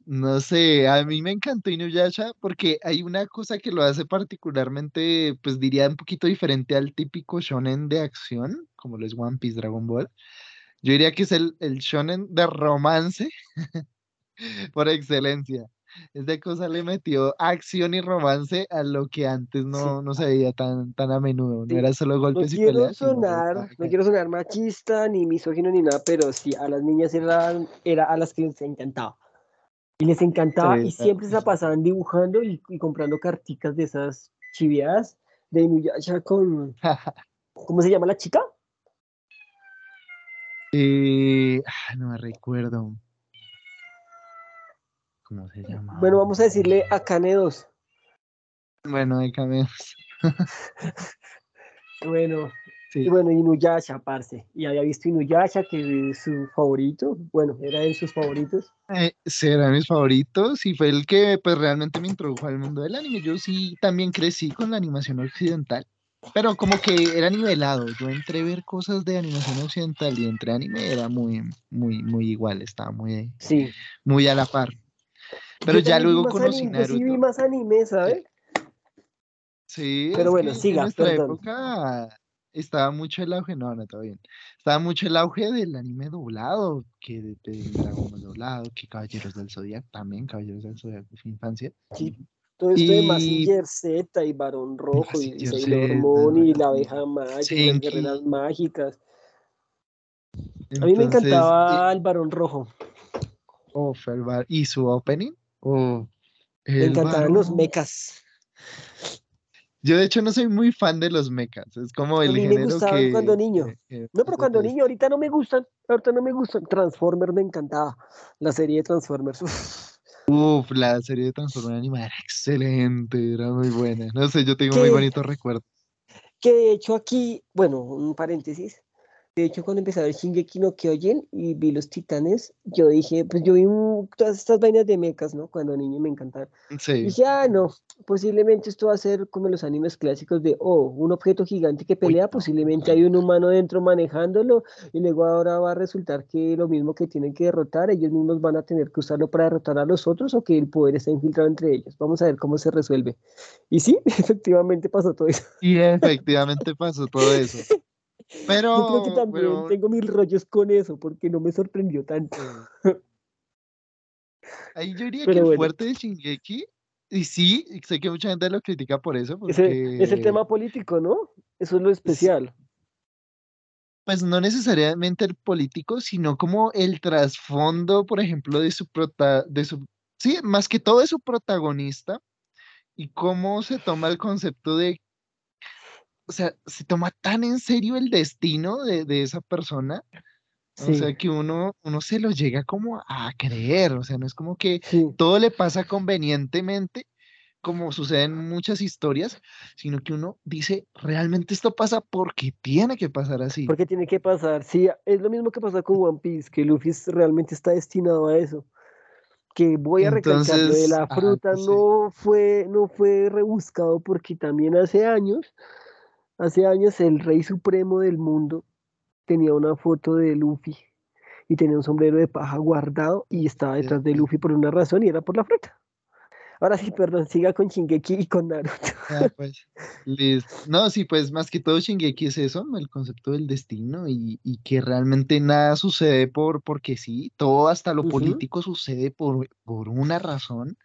no sé, a mí me encantó Inuyasha porque hay una cosa que lo hace particularmente, pues diría un poquito diferente al típico shonen de acción, como lo es One Piece, Dragon Ball. Yo diría que es el, el shonen de romance por excelencia. Esta cosa le metió acción y romance a lo que antes sí, no, no se veía tan, tan a menudo. No sí. era solo No golpes y quiero peleas, sino sonar, no quiero sonar machista, ni misógino, ni nada, pero sí, a las niñas era, era a las que les encantaba. Y les encantaba y siempre se la pasaban dibujando y, y comprando carticas de esas chiviadas de Inuyasha con, ¿cómo se llama la chica? Eh, ah, no me recuerdo. ¿Cómo se llamaba? Bueno, vamos a decirle Akane 2. Bueno, de cameos. Bueno, y Sí. bueno, Inuyasha, parce. Y había visto Inuyasha, que es su favorito. Bueno, era de sus favoritos. Eh, de mis favoritos y fue el que pues realmente me introdujo al mundo del anime. Yo sí también crecí con la animación occidental, pero como que era nivelado. Yo entré a ver cosas de animación occidental y entre anime era muy, muy, muy igual, estaba muy, Sí. muy a la par. Pero Yo ya luego conocí anime, yo sí vi Naruto. más anime, ¿sabes? sí, Pero bueno, que en siga, nuestra perdón. época estaba mucho el auge, no, no, todo bien. Estaba mucho el auge del anime doblado, que de, de Dragon Ball doblado, que Caballeros del Zodiaco, también Caballeros del Zodiaco fue infancia. Sí, todo esto de Y Mazinger Z y Barón Rojo y, y Sailor Moon y la abeja mágica y las guerreras mágicas. A mí me encantaba eh, el Barón Rojo. bar- ¿y su opening? Oh, Me encantaban los mechas. Yo de hecho no soy muy fan de los mechas, es como A el mí me género gustaban cuando que, niño. que- que No, pero cuando niño, ahorita no me gustan. Ahorita no me gustan. Transformers me encantaba. La serie de Transformers. uf. La serie de Transformers animada era excelente, era muy buena. No sé, yo tengo muy bonitos recuerdos. que de hecho aquí, bueno, un paréntesis. De hecho, cuando empecé a ver Shingeki no Kyojin y vi los titanes, yo dije, pues yo vi un- todas estas vainas de mechas, ¿no? Cuando niño me encantaban. Sí, Dije, ah, no, posiblemente esto va a ser como los animes clásicos de, oh, un objeto gigante que uy, pelea, no. posiblemente hay un humano dentro manejándolo, y luego ahora va a resultar que lo mismo que tienen que derrotar, ellos mismos van a tener que usarlo para derrotar a los otros o que el poder está infiltrado entre ellos. Vamos a ver cómo se resuelve. Y sí, efectivamente pasó todo eso. Y efectivamente pasó todo eso. Yo creo que Pero, también pero, tengo mis rollos con eso, porque no me sorprendió tanto. sí. Ahí yo diría que Pero el bueno, fuerte de Shingeki, y sí, sé que mucha gente lo critica por eso, ese es el porque tema político, ¿no? Eso es lo especial. pues no necesariamente el político, sino como el trasfondo, por ejemplo, de su prota, de su, sí, más que todo de su protagonista y cómo se toma el concepto de, o sea, se toma tan en serio el destino de, de esa persona o sea, que uno, uno se lo llega como a creer, o sea, no es como que todo le pasa convenientemente, como sucede en muchas historias, sino que uno dice, realmente esto pasa porque tiene que pasar así. Porque tiene que pasar, sí, es lo mismo que pasa con One Piece, que Luffy realmente está destinado a eso. Que voy a recalcar, lo de la fruta no, fue, no fue rebuscado porque también hace años, hace años el rey supremo del mundo tenía una foto de Luffy y tenía un sombrero de paja guardado y estaba detrás de Luffy por una razón y era por la fruta. Ahora sí, perdón, siga con Shingeki y con Naruto. Ah, pues, No, sí, pues más que todo Shingeki es eso, el concepto del destino y, que realmente nada sucede por porque sí, todo hasta lo político sucede por, por una razón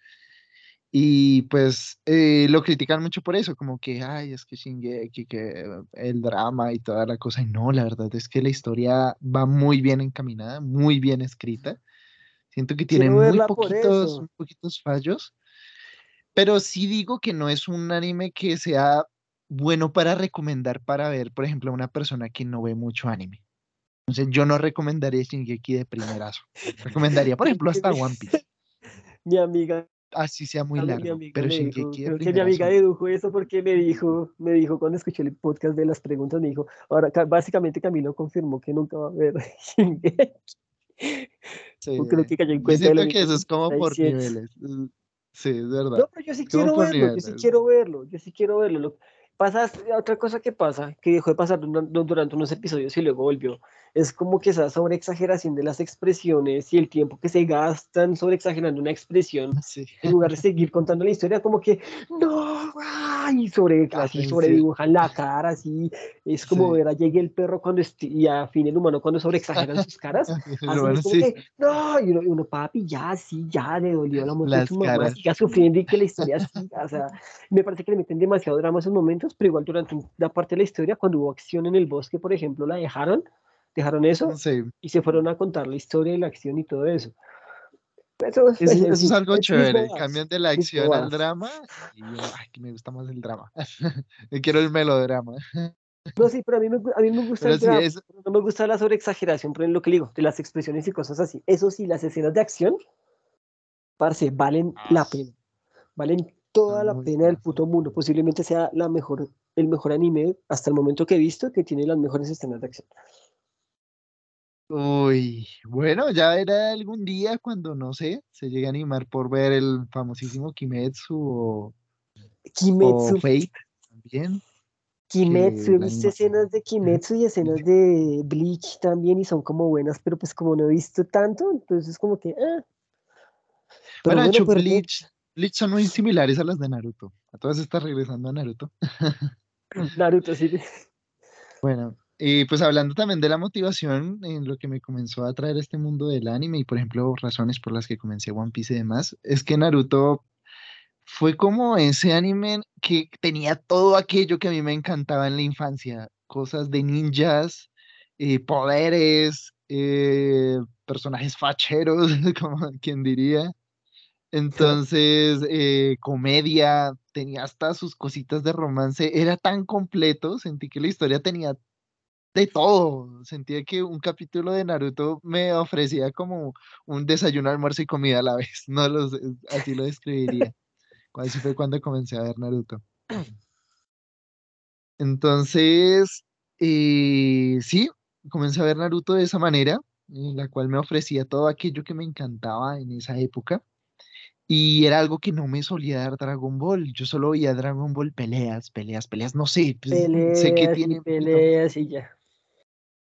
y pues eh, lo critican mucho por eso, como que, ay, es que Shingeki, que el drama y toda la cosa. Y no, la verdad es que la historia va muy bien encaminada, muy bien escrita. Siento que tiene muy poquitos, poquitos fallos. Pero sí digo que no es un anime que sea bueno para recomendar para ver, por ejemplo, a una persona que no ve mucho anime. Entonces yo no recomendaría Shingeki de primerazo. Recomendaría, por ejemplo, hasta One Piece. Mi amiga así sea muy largo. pero Shingeki que mi amiga dedujo eso porque me dijo, me dijo cuando escuché el podcast de las preguntas, me dijo, ahora básicamente Camilo confirmó que nunca va a ver Shingeki. Sí, creo que cayó en cuenta. Siento que eso es como por niveles. Sí, es verdad. No, pero yo sí quiero verlo, yo sí quiero verlo, yo sí quiero verlo. Pasa, otra cosa que pasa, que dejó de pasar durante unos episodios y luego volvió, es como que esa exageración de las expresiones y el tiempo que se gastan sobre exagerando una expresión, en lugar de seguir contando la historia, como que, no, y sobre, así sobre dibujan la cara, así, es como ver a llegue el perro cuando y a fin el humano cuando sobre exageran sus caras, así es como que, no, y uno, papi, ya, sí, ya, le dolió la muerte de su mamá, siga sufriendo y que la historia siga, o sea, me parece que le meten demasiado drama esos momentos, pero igual durante la parte de la historia, cuando hubo acción en el bosque, por ejemplo, la dejaron, dejaron eso y se fueron a contar la historia y la acción y todo eso. Eso, es, algo chévere, cambian de la acción al drama y ay, que me gusta más el drama. quiero el melodrama. No, sí, pero a mí me, a mí me gusta el drama, no me gusta la sobreexageración, pero en lo que digo, de las expresiones y cosas así. Eso sí, las escenas de acción, parce, valen la ah, pena. Valen toda la pena del puto mundo. Posiblemente sea la mejor, el mejor anime hasta el momento que he visto que tiene las mejores escenas de acción. Uy, bueno, ya era algún día cuando, no sé, se llegue a animar por ver el famosísimo Kimetsu o, Kimetsu. Fate también. Kimetsu, he visto escenas de Kimetsu y escenas de Bleach también y son como buenas, pero pues como no he visto tanto, entonces como que... Ah. bueno, hecho, Bleach, Bleach son muy similares a las de Naruto. A todas estás regresando a Naruto. Naruto, sí. Bueno, y pues hablando también de la motivación, en lo que me comenzó a atraer este mundo del anime y por ejemplo razones por las que comencé One Piece y demás, es que Naruto fue como ese anime que tenía todo aquello que a mí me encantaba en la infancia, cosas de ninjas, eh, poderes, eh, personajes facheros, como quien diría. Entonces, eh, comedia, tenía hasta sus cositas de romance, era tan completo, sentí que la historia tenía de todo. Sentía que un capítulo de Naruto me ofrecía como un desayuno, almuerzo y comida a la vez. No los, así lo describiría. Así fue cuando comencé a ver Naruto. Entonces, eh, sí, comencé a ver Naruto de esa manera, en la cual me ofrecía todo aquello que me encantaba en esa época. Y era algo que no me solía dar Dragon Ball. Yo solo veía Dragon Ball peleas, peleas, peleas. No sé, pues, sé que tiene. Peleas y ya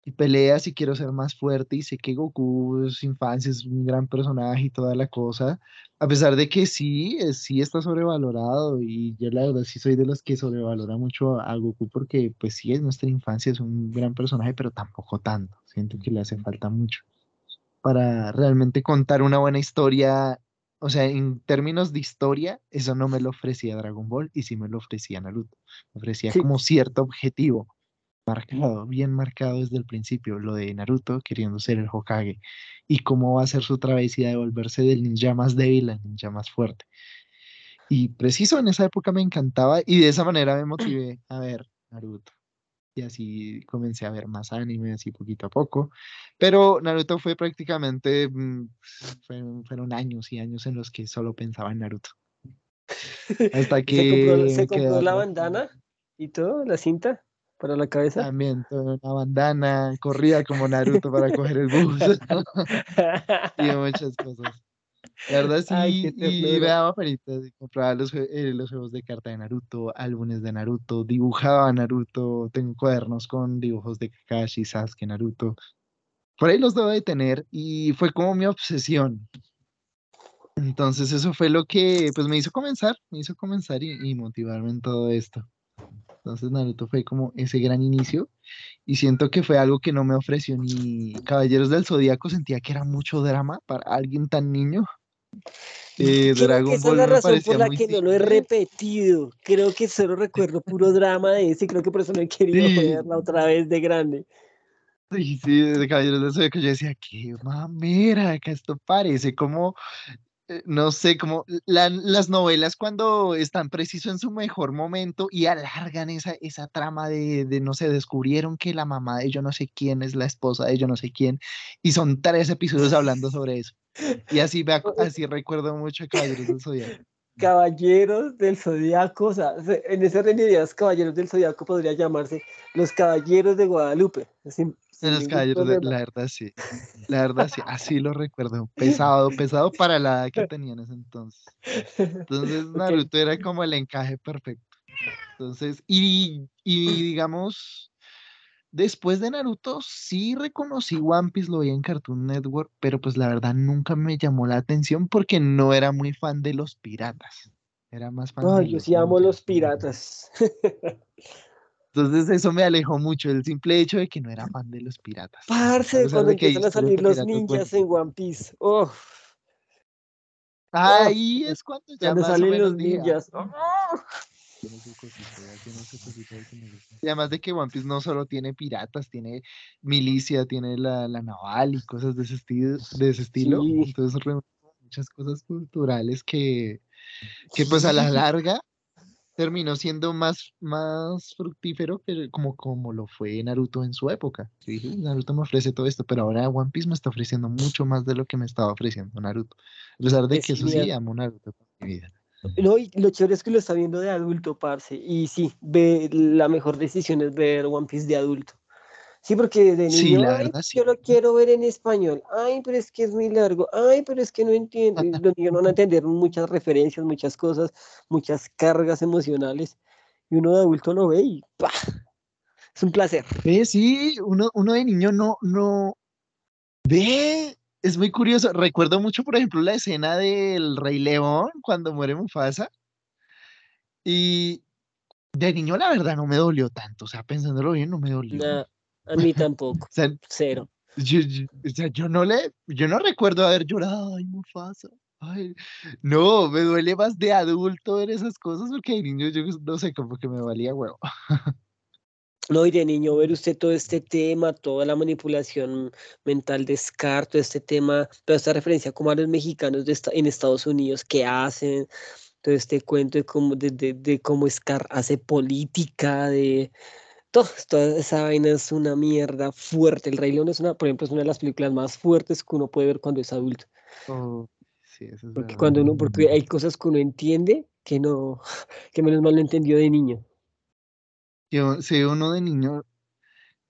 y peleas y quiero ser más fuerte y sé que Goku su infancia es un gran personaje y toda la cosa, a pesar de que sí, eh, sí está sobrevalorado y yo la verdad sí soy de los que sobrevalora mucho a Goku porque pues sí es nuestra infancia, es un gran personaje, pero tampoco tanto, siento que le hace falta mucho para realmente contar una buena historia, o sea, en términos de historia, eso no me lo ofrecía Dragon Ball y sí me lo ofrecía Naruto, me ofrecía como cierto objetivo marcado, bien marcado desde el principio, lo de Naruto queriendo ser el Hokage y cómo va a ser su travesía de volverse del ninja más débil al ninja más fuerte. Y preciso en esa época me encantaba y de esa manera me motivé a ver Naruto. Y así comencé a ver más anime, así poquito a poco. Pero Naruto fue prácticamente, mm, fueron, años y años en los que solo pensaba en Naruto. Hasta que... ¿Se compró, la bandana y todo, la cinta? Para la cabeza. También, toda una bandana, corría como Naruto para coger el bus. y muchas cosas. La verdad sí, y me daba compraba los, eh, los, juegos de carta de Naruto, álbumes de Naruto, dibujaba Naruto, tengo cuadernos con dibujos de Kakashi, Sasuke, Naruto. Por ahí los debo de tener y fue como mi obsesión. Entonces eso fue lo que pues me hizo comenzar, me hizo comenzar y motivarme en todo esto. Entonces Naruto fue como ese gran inicio y siento que fue algo que no me ofreció ni Caballeros del Zodíaco, sentía que era mucho drama para alguien tan niño. Eh, Dragon esa es la razón por la que no lo he repetido. Creo que solo recuerdo puro drama de ese y creo que por eso no he querido verla otra vez de grande. Sí, sí, de Caballeros del Zodíaco yo decía, qué mamera, que esto parece como no sé, como las novelas cuando están preciso en su mejor momento y alargan esa, esa trama de, de, no sé, descubrieron que la mamá de yo no sé quién es la esposa de yo no sé quién y son tres episodios hablando sobre eso. Y así, así recuerdo mucho Caballeros del Zodíaco. Caballeros del Zodíaco, o sea, en ese orden Caballeros del Zodíaco podría llamarse Los Caballeros de Guadalupe. De los caballeros, de, la verdad sí. La verdad sí, así lo recuerdo. Pesado, pesado para la edad que tenía en ese entonces. Entonces Naruto era como el encaje perfecto. Entonces, y, y digamos, después de Naruto sí reconocí One Piece, lo vi en Cartoon Network, pero pues la verdad nunca me llamó la atención porque no era muy fan de los piratas. Era más fan Ay, yo sí amo los piratas. Entonces eso me alejó mucho, el simple hecho de que no era fan de los piratas. Parce, cuando empiezan a salir los ninjas en One Piece. Oh. Ahí es cuando ya salen los ninjas. Y además de que One Piece no solo tiene piratas, tiene milicia, tiene la, naval y cosas de ese estilo. De ese estilo. Entonces muchas cosas culturales que, que pues a la larga terminó siendo más, más fructífero que como, como lo fue Naruto en su época. Naruto me ofrece todo esto, pero ahora One Piece me está ofreciendo mucho más de lo que me estaba ofreciendo Naruto. A pesar de que eso sí, amo Naruto toda mi vida. No, y lo chévere es que lo está viendo de adulto, parce. Y sí, ve, la mejor decisión es ver One Piece de adulto. Sí, porque de niño, yo lo quiero ver en español. Ay, pero es que es muy largo. Ay, pero es que no entiendo. Los niños no van a entender muchas referencias, muchas cosas, muchas cargas emocionales. Y uno de adulto lo ve y ¡pah! Es un placer. Ve, sí, uno, uno de niño no, no. Ve, es muy curioso. Recuerdo mucho, por ejemplo, la escena del Rey León cuando muere Mufasa. Y de niño, la verdad, no me dolió tanto. O sea, pensándolo bien, no me dolió. A mí tampoco. Cero. Yo, o sea, yo no le, yo no recuerdo haber llorado, ay, Mufasa. Ay, no, me duele más de adulto ver esas cosas porque de niño yo no sé, como que me valía huevo. No, y de niño ver usted todo este tema, toda la manipulación mental de Scar, todo este tema, toda esta referencia como a los mexicanos de en Estados Unidos que hacen, todo este cuento de cómo, de, de, de cómo Scar hace política, de, toda esa vaina es una mierda fuerte. El Rey León es una, por ejemplo, es una de las películas más fuertes que uno puede ver cuando es adulto. Oh, sí, eso es porque cuando uno, porque hay cosas que uno entiende que no, que menos mal no entendió de niño. Sí, uno de niño.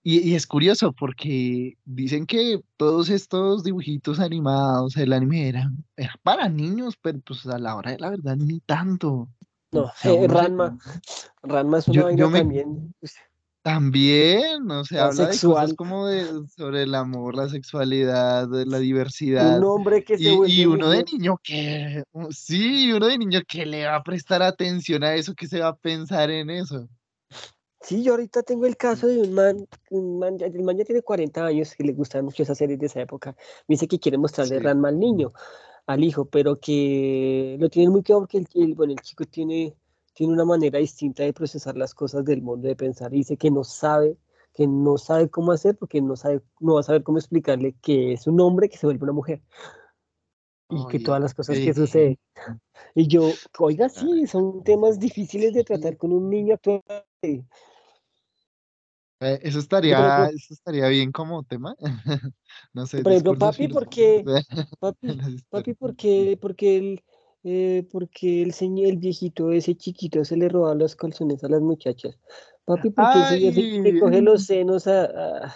Y, es curioso porque dicen que todos estos dibujitos animados, el anime era, para niños, pero pues a la hora de la verdad ni tanto. No, eh, Ranma. Ranma es una vaina también. Pues, también, o sea, habla de cosas como de, sobre el amor, la sexualidad, la diversidad. Un hombre que se y, y uno de niño que, sí, uno de niño que le va a prestar atención a eso, que se va a pensar en eso. Sí, yo ahorita tengo el caso de un man, un man el man ya tiene 40 años y le gustan mucho esas series de esa época. Me dice que quiere mostrarle sí. al niño, al hijo, pero que lo tiene muy claro porque el, bueno, el chico tiene tiene una manera distinta de procesar las cosas del mundo, de pensar, y dice que no sabe que no sabe cómo hacer porque no sabe, no va a saber cómo explicarle que es un hombre que se vuelve una mujer y que todas las cosas que suceden. Y yo, oiga, sí, son temas difíciles de tratar con un niño actual. Eh, eso estaría, eso estaría bien como tema. no sé. Por ejemplo, papi, porque, papi, papi, porque, porque el, eh, porque el señor, el viejito, ese chiquito, se le roban los calzones a las muchachas. Papi, porque el señor le coge los senos a...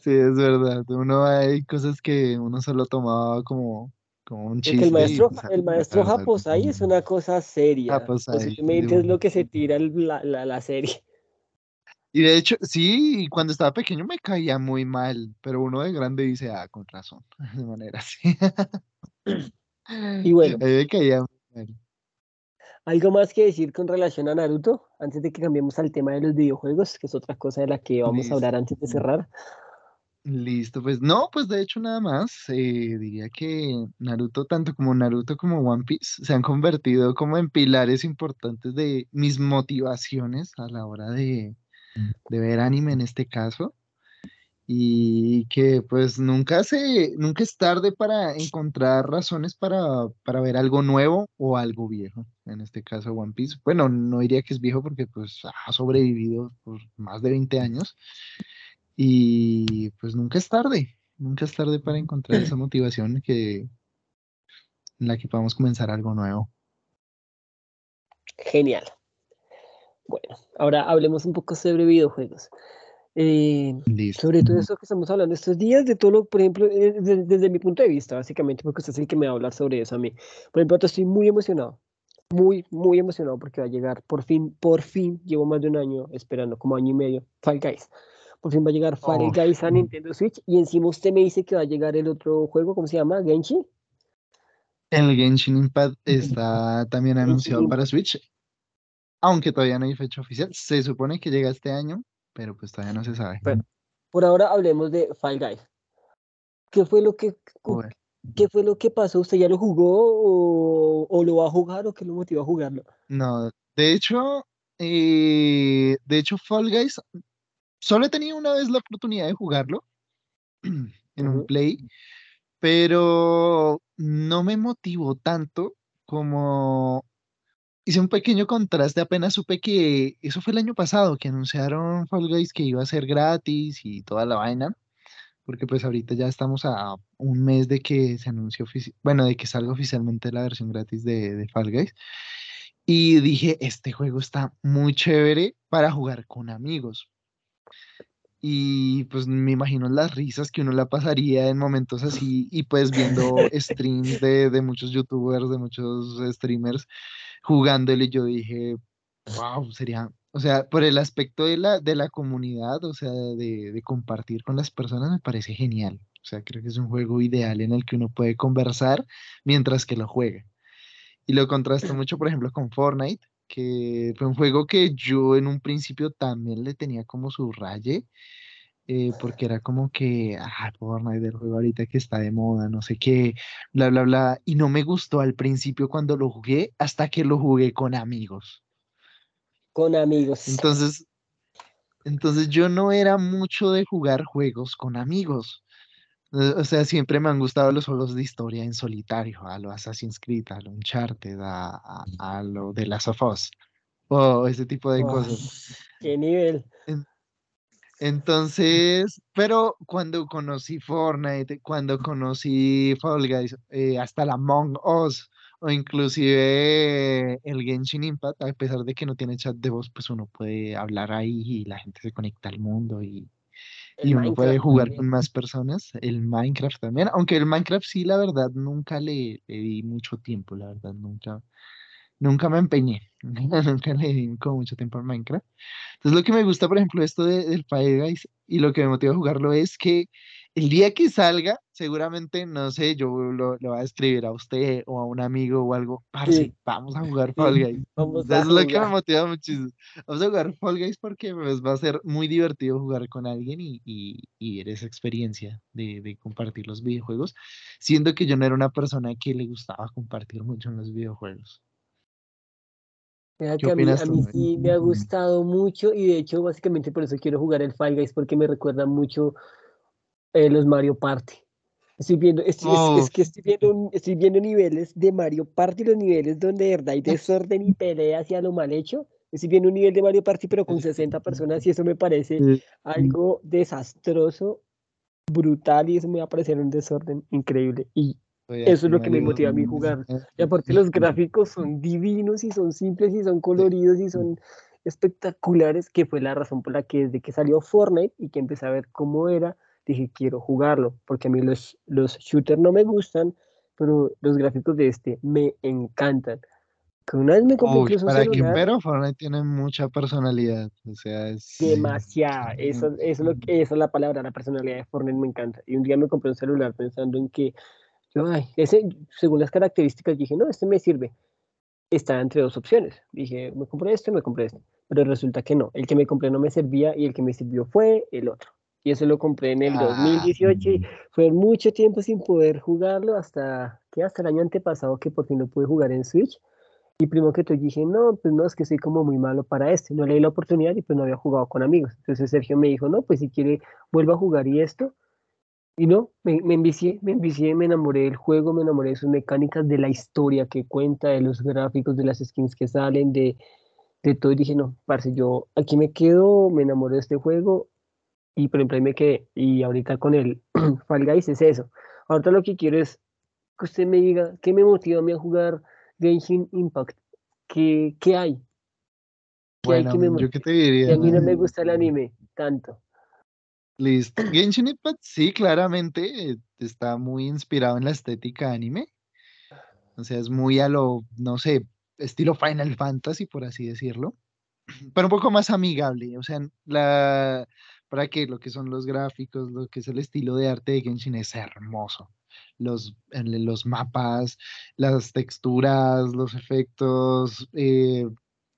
Sí, es verdad. Uno hay cosas que uno solo tomaba como, como un chiste. el maestro, el maestro Japosai es una cosa seria. Posiblemente es lo que se tira la, la, la serie. Y de hecho, sí, cuando estaba pequeño me caía muy mal, pero uno de grande dice, ah, con razón, de manera así. Y bueno. ¿Algo más que decir con relación a Naruto? Antes de que cambiemos al tema de los videojuegos, que es otra cosa de la que vamos a hablar antes de cerrar. Listo, pues no, pues de hecho nada más. Eh, diría que Naruto, tanto como Naruto como One Piece, se han convertido como en pilares importantes de mis motivaciones a la hora de, de ver anime en este caso y que pues nunca se nunca es tarde para encontrar razones para, para, ver algo nuevo o algo viejo en este caso One Piece. Bueno no diría que es viejo porque pues ha sobrevivido por más de 20 años y pues nunca es tarde nunca es tarde para encontrar esa motivación que en la que podamos comenzar algo nuevo. Genial. Bueno, ahora hablemos un poco sobre videojuegos. Eh, sobre todo eso que estamos hablando estos días, de todo lo, por ejemplo, eh, desde, mi punto de vista, básicamente, porque usted es el que me va a hablar sobre eso a mí. Por ejemplo, estoy muy emocionado, muy, muy emocionado porque va a llegar, por fin, por fin, llevo más de un año esperando, como año y medio, Fall Guys. Por fin va a llegar Fall Guys a Nintendo Switch y encima usted me dice que va a llegar el otro juego, ¿cómo se llama? Genshin. El Genshin Impact está también anunciado para Switch aunque todavía no hay fecha oficial. Se supone que llega este año, pero pues todavía no se sabe. por ahora hablemos de Fall Guys. ¿Qué fue lo que, ¿qué fue lo que pasó? ¿Usted ya lo jugó o, lo va a jugar o qué lo motivó a jugarlo? No, de hecho, eh, de hecho Fall Guys, solo he tenido una vez la oportunidad de jugarlo en un play, pero no me motivó tanto como hice un pequeño contraste, apenas supe que eso fue el año pasado, que anunciaron Fall Guys que iba a ser gratis y toda la vaina, porque pues ahorita ya estamos a un mes de que se anunció, bueno, de que salga oficialmente la versión gratis de, de Fall Guys. Y dije, este juego está muy chévere para jugar con amigos. Y pues me imagino las risas que uno la pasaría en momentos así y pues viendo streams de, de muchos youtubers, de muchos streamers jugándole, yo dije, wow, sería, o sea, por el aspecto de la, de la comunidad, o sea, de, de compartir con las personas, me parece genial. O sea, creo que es un juego ideal en el que uno puede conversar mientras que lo juega. Y lo contrasto mucho, por ejemplo, con Fortnite, que fue un juego que yo en un principio también le tenía como su raye, eh, porque era como que, ah, Fortnite del juego ahorita que está de moda, no sé qué, bla, bla, bla, y no me gustó al principio cuando lo jugué, hasta que lo jugué con amigos. Con amigos. Entonces, entonces yo no era mucho de jugar juegos con amigos. Eh, o sea, siempre me han gustado los juegos de historia en solitario, a lo Assassin's Creed, a lo Uncharted, a, a, lo de Last of Us, o ese tipo de cosas. ¿Qué nivel? Entonces, pero cuando conocí Fortnite, cuando conocí Fall Guys, eh, hasta la Among Us, o inclusive el Genshin Impact, a pesar de que no tiene chat de voz, pues uno puede hablar ahí y la gente se conecta al mundo y, y uno puede jugar con más personas. El Minecraft también, aunque el Minecraft sí, la verdad, nunca le, le di mucho tiempo, la verdad, nunca, nunca me empeñé, nunca le di como mucho tiempo al Minecraft. Entonces lo que me gusta, por ejemplo, esto del Fall Guys y lo que me motiva a jugarlo es que el día que salga, seguramente, no sé, yo lo, lo voy a escribir a usted o a un amigo o algo, parce, vamos a jugar Fall Guys. es lo que me motiva muchísimo. Vamos a jugar Fall Guys porque pues, va a ser muy divertido jugar con alguien y, y, y esa experiencia de, de, compartir los videojuegos, siendo que yo no era una persona que le gustaba compartir mucho en los videojuegos. a mí, sí me ha gustado mucho y de hecho básicamente por eso quiero jugar el Fall Guys porque me recuerda mucho eh, los Mario Party. Estoy viendo, es, que estoy viendo, estoy viendo niveles de Mario Party, los niveles donde de verdad hay desorden y pelea hacia lo mal hecho. Estoy viendo un nivel de Mario Party, pero con 60 personas, y eso me parece algo desastroso, brutal, y eso me va a parecer un desorden increíble. Y eso es lo que me motiva a mí jugar. Y aparte, los gráficos son divinos, y son simples, y son coloridos, y son espectaculares, que fue la razón por la que desde que salió Fortnite y que empecé a ver cómo era, dije, quiero jugarlo, porque a mí los, los shooters no me gustan, pero los gráficos de este me encantan. Que una vez me compré para celular, pero Fortnite tiene mucha personalidad, o sea, es... Demasiada, eso, eso, es lo que, esa es la palabra, la personalidad de Fortnite me encanta. Y un día me compré un celular pensando en que, yo, ay, ese, según las características, dije, no, este me sirve. Estaba entre dos opciones. Dije, me compré este, me compré este. Pero resulta que no, el que me compré no me servía y el que me sirvió fue el otro y eso lo compré en el 2018 y ah. fue mucho tiempo sin poder jugarlo hasta que hasta el año antepasado que por fin lo pude jugar en Switch. Y primero que todo dije no pues no es que soy como muy malo para este no le di la oportunidad y pues no había jugado con amigos. Entonces Sergio me dijo no pues si quiere vuelva a jugar y esto y no me, me envicié me envicié me enamoré del juego me enamoré de sus mecánicas de la historia que cuenta de los gráficos de las skins que salen de de todo. Y dije no parce yo aquí me quedo me enamoré de este juego y por ejemplo ahí me quedé. Y ahorita con el Fall Guys es eso. Ahorita lo que quiero es que usted me diga qué me motiva a mí a jugar Genshin Impact. ¿Qué, qué hay? bueno, yo qué te diría. a mí no me gusta el anime tanto. Listo. Genshin Impact sí, claramente está muy inspirado en la estética anime. O sea, es muy a lo, no sé, estilo Final Fantasy, por así decirlo. Pero un poco más amigable. O sea, la, para que lo que son los gráficos, lo que es el estilo de arte de Genshin es hermoso. Los, los mapas, las texturas, los efectos, eh,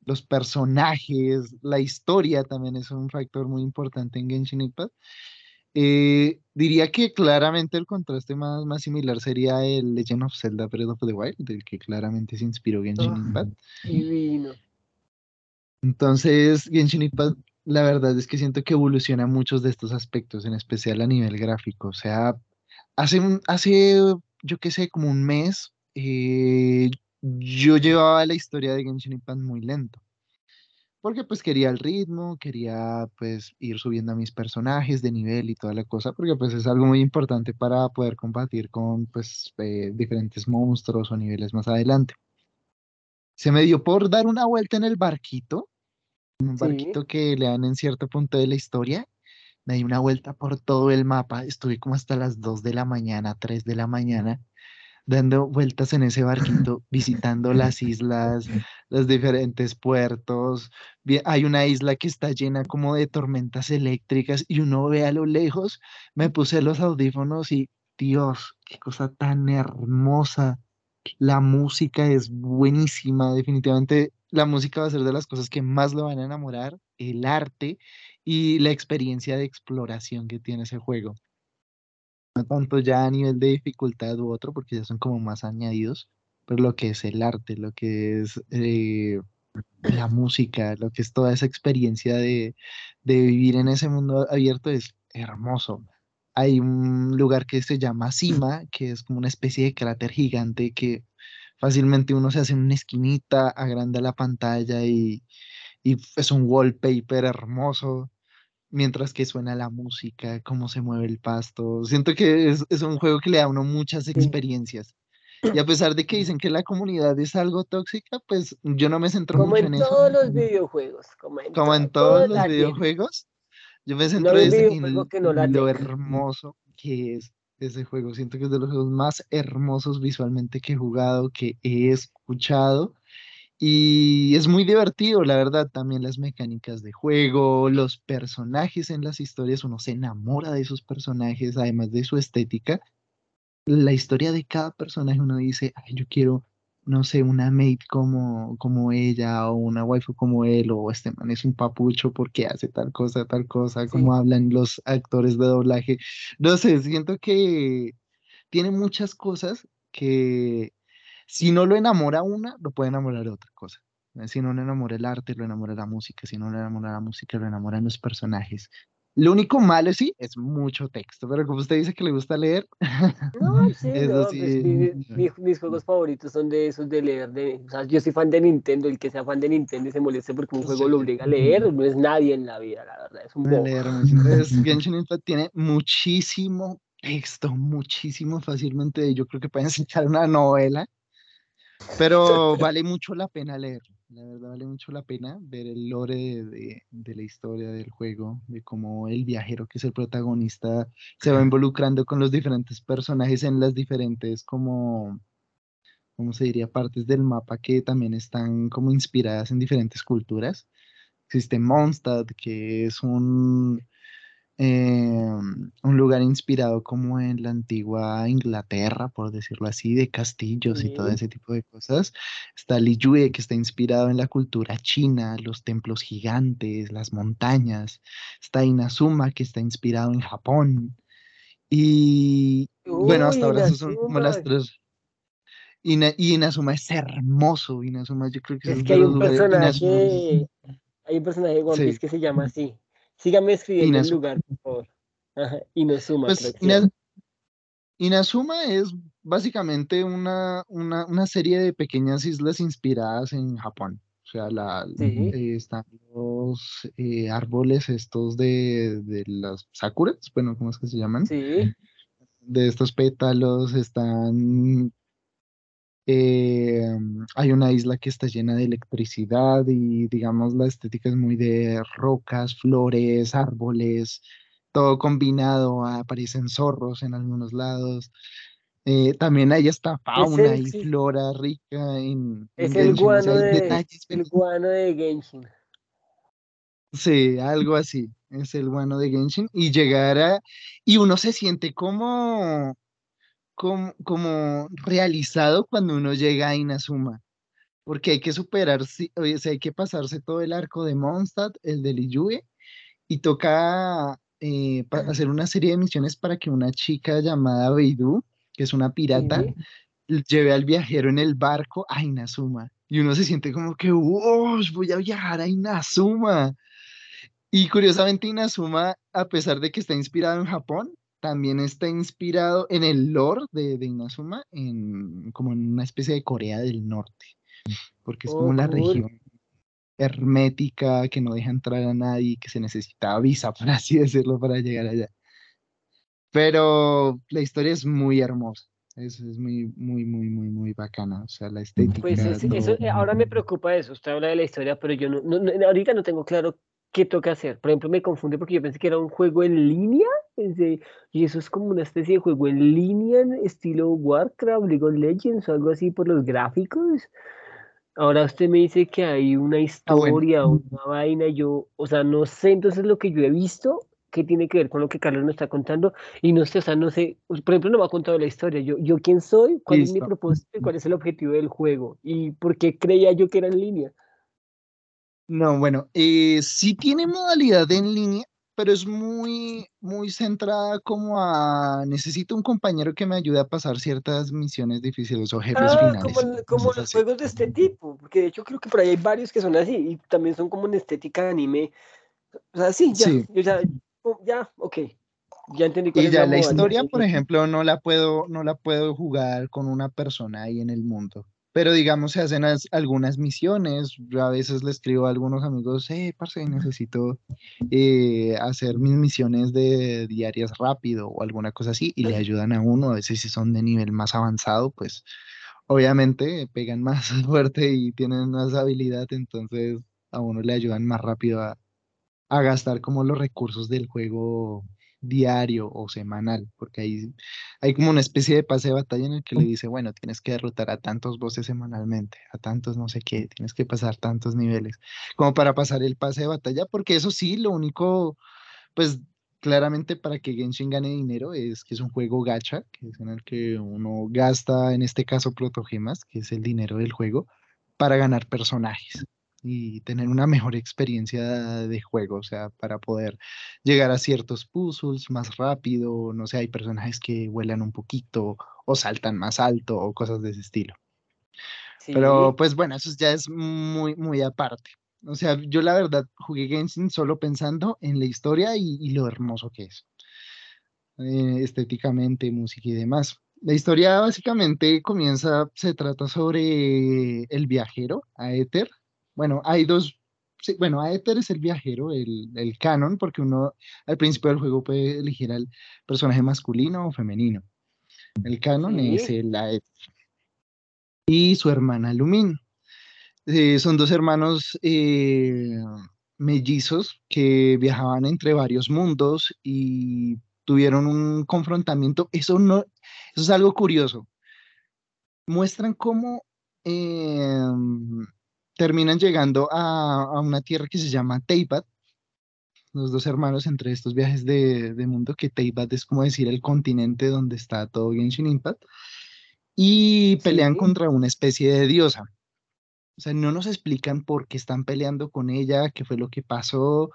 los personajes, la historia también es un factor muy importante en Genshin Impact. Eh, diría que claramente el contraste más, más similar sería el Legend of Zelda Breath of the Wild, del que claramente se inspiró Genshin Impact. Divino. Entonces, Genshin Impact la verdad es que siento que evoluciona muchos de estos aspectos, en especial a nivel gráfico. O sea, hace, hace yo qué sé, como un mes, eh, yo llevaba la historia de Genshin Impact muy lento. Porque pues quería el ritmo, quería pues ir subiendo a mis personajes de nivel y toda la cosa, porque pues es algo muy importante para poder combatir con pues eh, diferentes monstruos o niveles más adelante. Se me dio por dar una vuelta en el barquito un barquito que le dan en cierto punto de la historia. Me di una vuelta por todo el mapa, estuve como hasta las 2 de la mañana, 3 de la mañana, dando vueltas en ese barquito, visitando las islas, los diferentes puertos. Hay una isla que está llena como de tormentas eléctricas y uno ve a lo lejos, me puse los audífonos y Dios, qué cosa tan hermosa. La música es buenísima, definitivamente la música va a ser de las cosas que más lo van a enamorar, el arte y la experiencia de exploración que tiene ese juego. No tanto ya a nivel de dificultad u otro, porque ya son como más añadidos, pero lo que es el arte, lo que es eh, la música, lo que es toda esa experiencia de, de vivir en ese mundo abierto es hermoso. Hay un lugar que se llama Cima, que es como una especie de cráter gigante que Fácilmente uno se hace en una esquinita, agranda la pantalla y, es un wallpaper hermoso mientras que suena la música, cómo se mueve el pasto. Siento que es, un juego que le da a uno muchas experiencias. Y a pesar de que dicen que la comunidad es algo tóxica, pues yo no me centro mucho en, eso. Como en todos los videojuegos. Como en, todos los videojuegos. Yo me centro en, lo hermoso que es ese juego. Siento que es de los juegos más hermosos visualmente que he jugado, que he escuchado. Y es muy divertido, la verdad, también las mecánicas de juego, los personajes en las historias, uno se enamora de esos personajes, además de su estética. La historia de cada personaje, uno dice, Ay, yo quiero no sé, una mate como, como ella o una waifu como él o este man es un papucho porque hace tal cosa, tal cosa, como hablan los actores de doblaje. No sé, siento que tiene muchas cosas que si no lo enamora una, lo puede enamorar de otra cosa. Si no le enamora el arte, lo enamora la música. Si no le enamora la música, lo enamoran los personajes. Lo único malo, sí, es mucho texto, pero como usted dice que le gusta leer, no, sí, no, pues, mis juegos favoritos son de esos de leer. De, o sea, yo soy fan de Nintendo, el que sea fan de Nintendo y se moleste porque un juego lo obliga a leer, no es nadie en la vida, la verdad, es un poco. Genshin Impact tiene muchísimo texto, muchísimo fácilmente, yo creo que pueden sacar una novela, pero vale mucho la pena leerlo. La verdad vale mucho la pena ver el lore de, la historia del juego, de cómo el viajero que es el protagonista se va involucrando con los diferentes personajes en las diferentes como, ¿cómo se diría? Partes del mapa que también están como inspiradas en diferentes culturas. Existe Mondstadt, que es un, Em, un lugar inspirado como en la antigua Inglaterra, por decirlo así, de castillos y todo ese tipo de cosas. Está Liyue, que está inspirado en la cultura china, los templos gigantes, las montañas. Está Inazuma, que está inspirado en Japón. Y bueno, hasta ahora son como las tres. y Inazuma es hermoso. Inazuma, yo creo que es, que hay un, personaje, hay un personaje de One Piece que se llama así. Sígame escribiendo en lugar, por favor. Inazuma. Pues, Inazuma es básicamente una, una, serie de pequeñas islas inspiradas en Japón. O sea, la, eh, están los eh, árboles estos de, de, las sakuras, bueno, ¿cómo es que se llaman? Sí. De estos pétalos están eh, hay una isla que está llena de electricidad y digamos la estética es muy de rocas, flores, árboles, todo combinado, aparecen zorros en algunos lados. Eh, también hay esta fauna y flora rica en, es el, guano de, el guano de Genshin. Sí, algo así, es el guano de Genshin. Y llegar a, y uno se siente como, como, realizado cuando uno llega a Inazuma, porque hay que superar, o hay que pasarse todo el arco de Mondstadt, el de Liyue, y toca eh, hacer una serie de misiones para que una chica llamada Beidou, que es una pirata, lleve al viajero en el barco a Inazuma. Y uno se siente como que, wow, voy a viajar a Inazuma. Y curiosamente Inazuma, a pesar de que está inspirado en Japón, también está inspirado en el lore de, de Inazuma, en, como en una especie de Corea del Norte, porque es como oh, la región hermética que no deja entrar a nadie, que se necesitaba visa, por así decirlo, para llegar allá. Pero la historia es muy hermosa. Es, es muy, muy, muy, muy, muy bacana. O sea, la estética. Pues eso, ahora me preocupa eso. Usted habla de la historia, pero yo no, no, ahorita no tengo claro qué toca hacer. Por ejemplo, me confunde porque yo pensé que era un juego en línea y eso es como una especie de juego en línea, estilo Warcraft, League of Legends o algo así por los gráficos. Ahora usted me dice que hay una ah, historia, una vaina, yo, o sea, no sé entonces lo que yo he visto, qué tiene que ver con lo que Carlos nos está contando, y no sé, o sea, no sé, por ejemplo, no me ha contado la historia, yo, yo quién soy, cuál es mi propósito, cuál es el objetivo del juego, y por qué creía yo que era en línea. No, bueno, eh, sí tiene modalidad en línea, pero es muy, muy centrada como a necesito un compañero que me ayude a pasar ciertas misiones difíciles o jefes ah, finales. Como, como los juegos de este tipo, porque de hecho creo que por ahí hay varios que son así y también son como en estética de anime. O sea, sí, ya, sí. ya, ya, ok. Ya entendí y ya la historia, por ejemplo, no la puedo, no la puedo jugar con una persona ahí en el mundo pero digamos se hacen algunas misiones, yo a veces le escribo a algunos amigos, eh, parce, necesito eh, hacer mis misiones de diarias rápido o alguna cosa así, y le ayudan a uno, a veces si son de nivel más avanzado, pues obviamente pegan más fuerte y tienen más habilidad, entonces a uno le ayudan más rápido a, a gastar como los recursos del juego diario o semanal, porque hay, hay como una especie de pase de batalla en el que le dice, bueno, tienes que derrotar a tantos voces semanalmente, a tantos no sé qué, tienes que pasar tantos niveles, como para pasar el pase de batalla, porque eso sí, lo único, pues claramente para que Genshin gane dinero es que es un juego gacha, que es en el que uno gasta, en este caso, protogemas, que es el dinero del juego, para ganar personajes y tener una mejor experiencia de juego, o sea, para poder llegar a ciertos puzzles más rápido, no sé, hay personajes que vuelan un poquito o saltan más alto o cosas de ese estilo. Pero pues bueno, eso ya es muy, muy aparte. O sea, yo la verdad jugué Genshin solo pensando en la historia y, lo hermoso que es. Eh, estéticamente, música y demás. La historia básicamente comienza, se trata sobre el viajero, Aether. Bueno, hay dos, bueno, Aether es el viajero, el, el canon, porque uno al principio del juego puede elegir al personaje masculino o femenino. El canon es el Aether. Y su hermana Lumin. Eh, son dos hermanos eh, mellizos que viajaban entre varios mundos y tuvieron un confrontamiento. Eso no, eso es algo curioso. Muestran cómo em, terminan llegando a, una tierra que se llama Teibat. Los dos hermanos entre estos viajes de, mundo, que Teibat es como decir el continente donde está todo Genshin Impact, y pelean contra una especie de diosa. O sea, no nos explican por qué están peleando con ella, qué fue lo que pasó,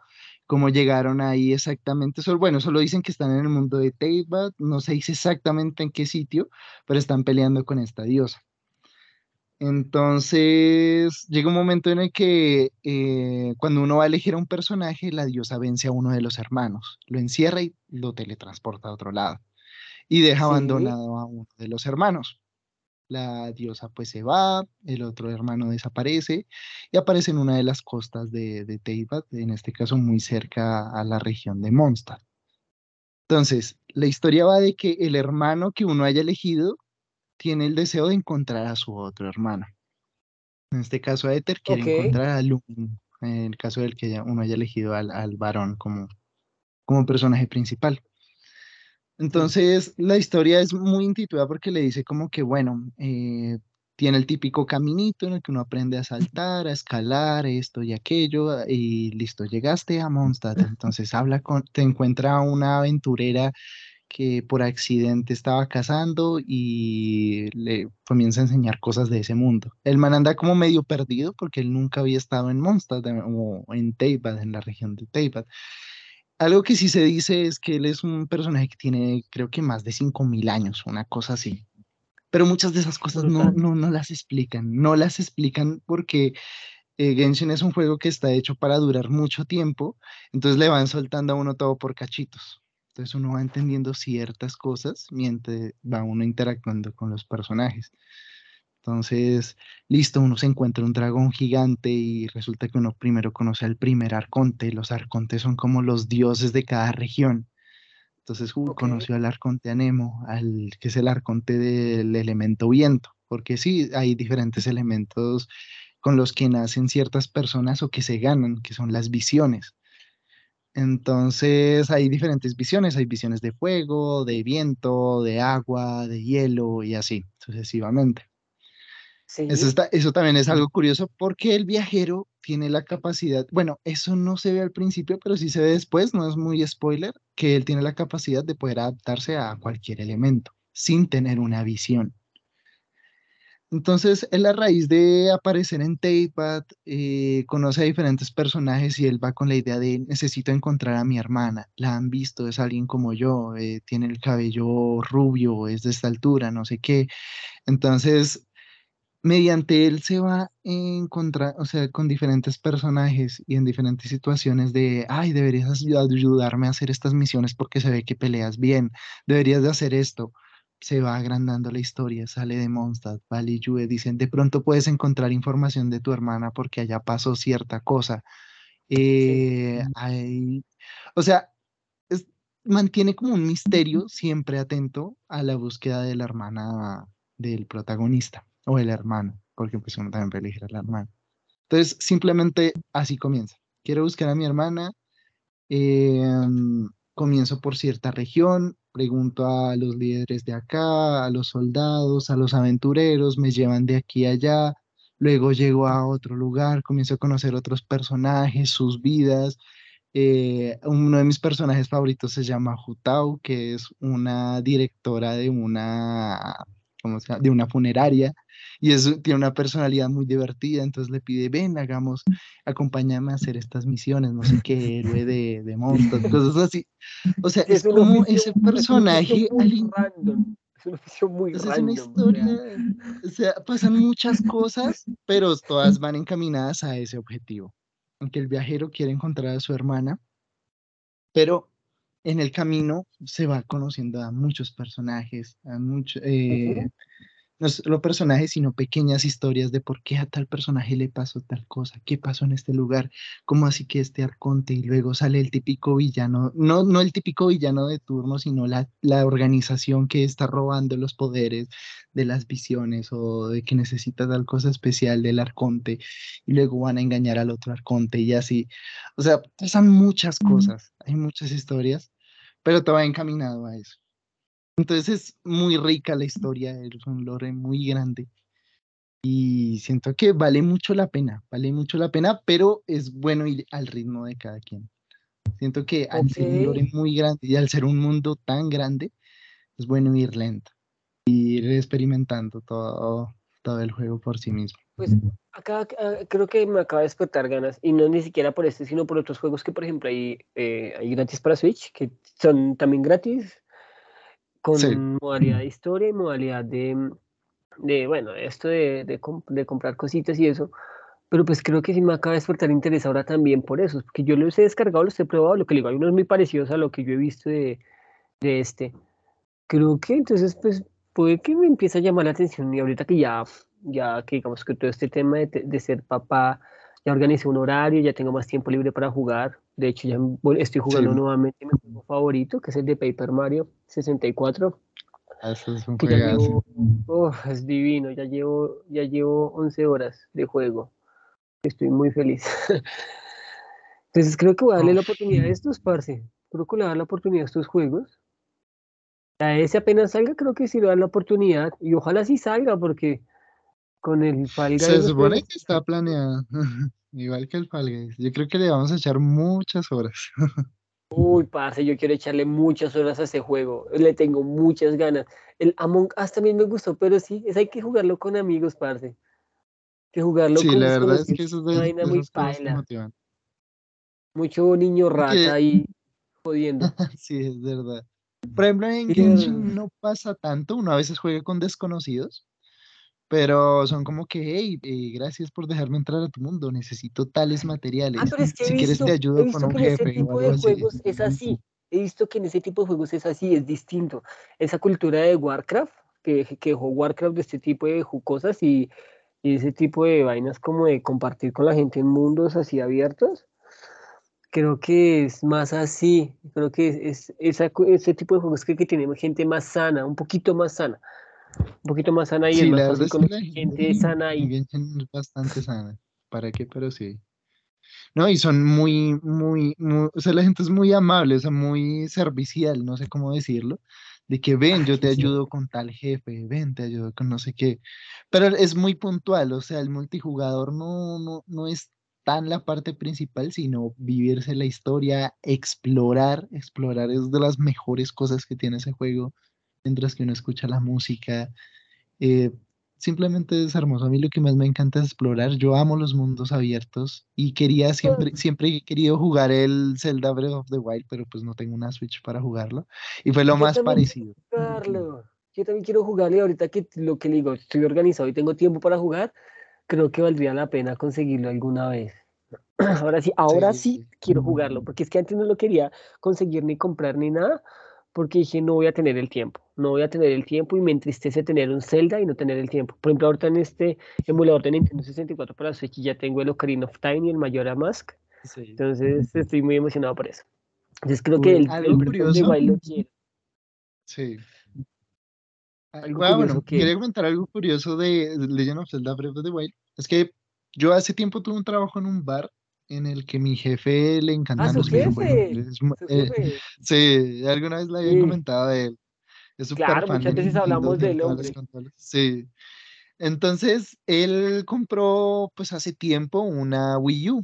cómo llegaron ahí exactamente. Solo, bueno, solo dicen que están en el mundo de Teibat, no se dice exactamente en qué sitio, pero están peleando con esta diosa. Entonces, llega un momento en el que eh, cuando uno va a elegir a un personaje, la diosa vence a uno de los hermanos, lo encierra y lo teletransporta a otro lado y deja abandonado a uno de los hermanos la diosa pues se va, el otro hermano desaparece y aparece en una de las costas de, de Teibat, en este caso muy cerca a la región de Mondstadt. Entonces, la historia va de que el hermano que uno haya elegido tiene el deseo de encontrar a su otro hermano. En este caso, Ether quiere encontrar a Lumin, en el caso del que uno haya elegido al, al varón como, como personaje principal. Entonces, la historia es muy intuitiva porque le dice como que, bueno, eh, tiene el típico caminito en el que uno aprende a saltar, a escalar, esto y aquello, y listo, llegaste a Mondstadt. Entonces, habla con, te encuentra una aventurera que por accidente estaba cazando y le comienza a enseñar cosas de ese mundo. El man anda como medio perdido porque él nunca había estado en Mondstadt o en Teibat, en la región de Teibat. Algo que sí se dice es que él es un personaje que tiene, creo que más de 5.000 años, una cosa así. Pero muchas de esas cosas no, no, no las explican. No las explican porque eh, Genshin es un juego que está hecho para durar mucho tiempo, entonces le van soltando a uno todo por cachitos. Entonces uno va entendiendo ciertas cosas mientras va uno interactuando con los personajes. Entonces, listo, uno se encuentra un dragón gigante y resulta que uno primero conoce al primer arconte. Los arcontes son como los dioses de cada región. Entonces, uh, conoció al arconte Anemo, al, que es el arconte del elemento viento, porque sí, hay diferentes elementos con los que nacen ciertas personas o que se ganan, que son las visiones. Entonces hay diferentes visiones, hay visiones de fuego, de viento, de agua, de hielo y así sucesivamente. Eso, está, eso también es algo curioso porque el viajero tiene la capacidad, bueno, eso no se ve al principio, pero sí se ve después, no es muy spoiler, que él tiene la capacidad de poder adaptarse a cualquier elemento sin tener una visión. Entonces, él a raíz de aparecer en Tapepad, eh, conoce a diferentes personajes y él va con la idea de necesito encontrar a mi hermana. La han visto, es alguien como yo, eh, tiene el cabello rubio, es de esta altura, no sé qué. Entonces, mediante él se va a encontrar, o sea, con diferentes personajes y en diferentes situaciones de, ay, deberías ayudarme a hacer estas misiones porque se ve que peleas bien, deberías de hacer esto. Se va agrandando la historia, sale de Mondstadt, vale y dicen, de pronto puedes encontrar información de tu hermana porque allá pasó cierta cosa. Eh, o sea, mantiene como un misterio siempre atento a la búsqueda de la hermana del protagonista o el hermano, porque pues uno también puede elegir a la hermana. Entonces, simplemente así comienza. Quiero buscar a mi hermana, em, comienzo por cierta región, pregunto a los líderes de acá, a los soldados, a los aventureros, me llevan de aquí a allá, luego llego a otro lugar, comienzo a conocer otros personajes, sus vidas. Eh, uno de mis personajes favoritos se llama Jutau, que es una directora de una, ¿cómo se llama? de una funeraria y eso tiene una personalidad muy divertida, entonces le pide, ven, hagamos, acompáñame a hacer estas misiones, no sé qué, héroe de, de monstruos, cosas así. O sea, es, como ese personaje... Muy random. Es un oficio muy Es random. una o sea, historia, o sea, pasan muchas cosas, pero todas van encaminadas a ese objetivo. Aunque el viajero quiere encontrar a su hermana, pero en el camino se va conociendo a muchos personajes, a muchos, no solo personajes, sino pequeñas historias de por qué a tal personaje le pasó tal cosa, qué pasó en este lugar, cómo así que este arconte y luego sale el típico villano, no, no el típico villano de turno, sino la, la organización que está robando los poderes de las visiones o de que necesita tal cosa especial del arconte y luego van a engañar al otro arconte y así. O sea, pasan muchas cosas, hay muchas historias, pero todo va encaminado a eso. Entonces es muy rica la historia, es un lore muy grande. Y siento que vale mucho la pena, vale mucho la pena, pero es bueno ir al ritmo de cada quien. Siento que al ser un lore muy grande y al ser un mundo tan grande, es bueno ir lento, ir experimentando todo, todo el juego por sí mismo. Pues acá ah, creo que me acaba de despertar ganas, y no ni siquiera por este, sino por otros juegos que, por ejemplo, hay, eh, hay gratis para Switch, que son también gratis, con Sí. modalidad de historia y modalidad de, de bueno, esto de, de, com- de comprar cositas y eso. Pero pues creo que sí me acaba de despertar interés ahora también por eso, porque yo los he descargado, los he probado, lo que le digo, hay unos muy parecidos a lo que yo he visto de, de este. Creo que entonces, pues, puede que me empiece a llamar la atención y ahorita que ya, ya que digamos que todo este tema de, de ser papá, ya organicé un horario, ya tengo más tiempo libre para jugar. De hecho, ya estoy jugando Sí. nuevamente mi juego favorito, que es el de Paper Mario 64, Eso es un que ya llevo, uf, es divino, ya llevo, ya llevo 11 horas de juego. Estoy muy feliz. Entonces creo que voy a darle la oportunidad a estos, parce. Creo que le voy a dar la oportunidad a estos juegos. A ese apenas salga, creo que sí le dar la oportunidad. Y ojalá sí salga, porque con el Fall Se supone que está planeado, igual que el Fall Guys. Yo creo que le vamos a echar muchas horas. Uy, parce, yo quiero echarle muchas horas a ese juego. Le tengo muchas ganas. El Among Us también me gustó, pero sí, es hay que jugarlo con amigos, parce. Hay que jugarlo Sí, con la verdad es que eso es de, de muy paila. motivan. Mucho niño rata ahí jodiendo. Sí, es verdad. Por ejemplo, en Genshin no pasa tanto, uno a veces juega con desconocidos, pero son como que, hey, eh, gracias por dejarme entrar a tu mundo, necesito tales materiales. Ah, pero es que si quieres visto, te ayudo con un que ese jefe o tipo de juegos es así. He visto que en ese tipo de juegos es así, es distinto. Esa cultura de Warcraft, que, que dejó Warcraft de este tipo de cosas y, y ese tipo de vainas como de compartir con la gente en mundos así abiertos, creo que es más así. Creo que es, es- esa ese tipo de juegos creo que tiene gente más sana, un poquito más sana. Un poquito más sana y es Sí, más fácil es que conocer gente sana en ahí. Genshin es bastante sana. ¿Para qué? Pero sí. No, y son muy, muy, muy, o sea, la gente es muy amable, o sea, muy servicial, no sé cómo decirlo, de que ven, Ah, yo que te ayudo con tal jefe, ven, te ayudo con no sé qué, pero es muy puntual, o sea, el multijugador no, no, no es tan la parte principal, sino vivirse la historia, explorar, explorar es de las mejores cosas que tiene ese juego, mientras que uno escucha la música, eh, simplemente es hermoso. A mí lo que más me encanta es explorar. Yo amo los mundos abiertos y quería siempre, siempre he querido jugar el Zelda Breath of the Wild, pero pues no tengo una Switch para jugarlo. Y fue lo Yo más parecido. jugarlo. Yo también quiero jugarlo y ahorita que lo que le digo, estoy organizado y tengo tiempo para jugar, creo que valdría la pena conseguirlo alguna vez. Ahora sí, ahora sí Sí. quiero jugarlo, porque es que antes no lo quería conseguir ni comprar ni nada, porque dije no voy a tener el tiempo, no voy a tener el tiempo y me entristece tener un Zelda y no tener el tiempo. Por ejemplo, ahorita en este emulador de Nintendo 64 para Switch ya tengo el Ocarina of Time y el Majora Mask, Sí. entonces estoy muy emocionado por eso. Entonces creo que el, el. Wild lo quiero. Sí. Ah, Algo ah, curioso bueno, que- quería comentar algo curioso de Legend of Zelda Breath of the Wild. Es que yo hace tiempo tuve un trabajo en un bar en el que mi jefe le Ah, encantan su los jefe. videojuegos. Eh, sí, alguna vez le había Sí. comentado de él. Es súper Claro, fan muchas veces hablamos del hombre. Sí. Entonces, él compró, pues hace tiempo, una Wii U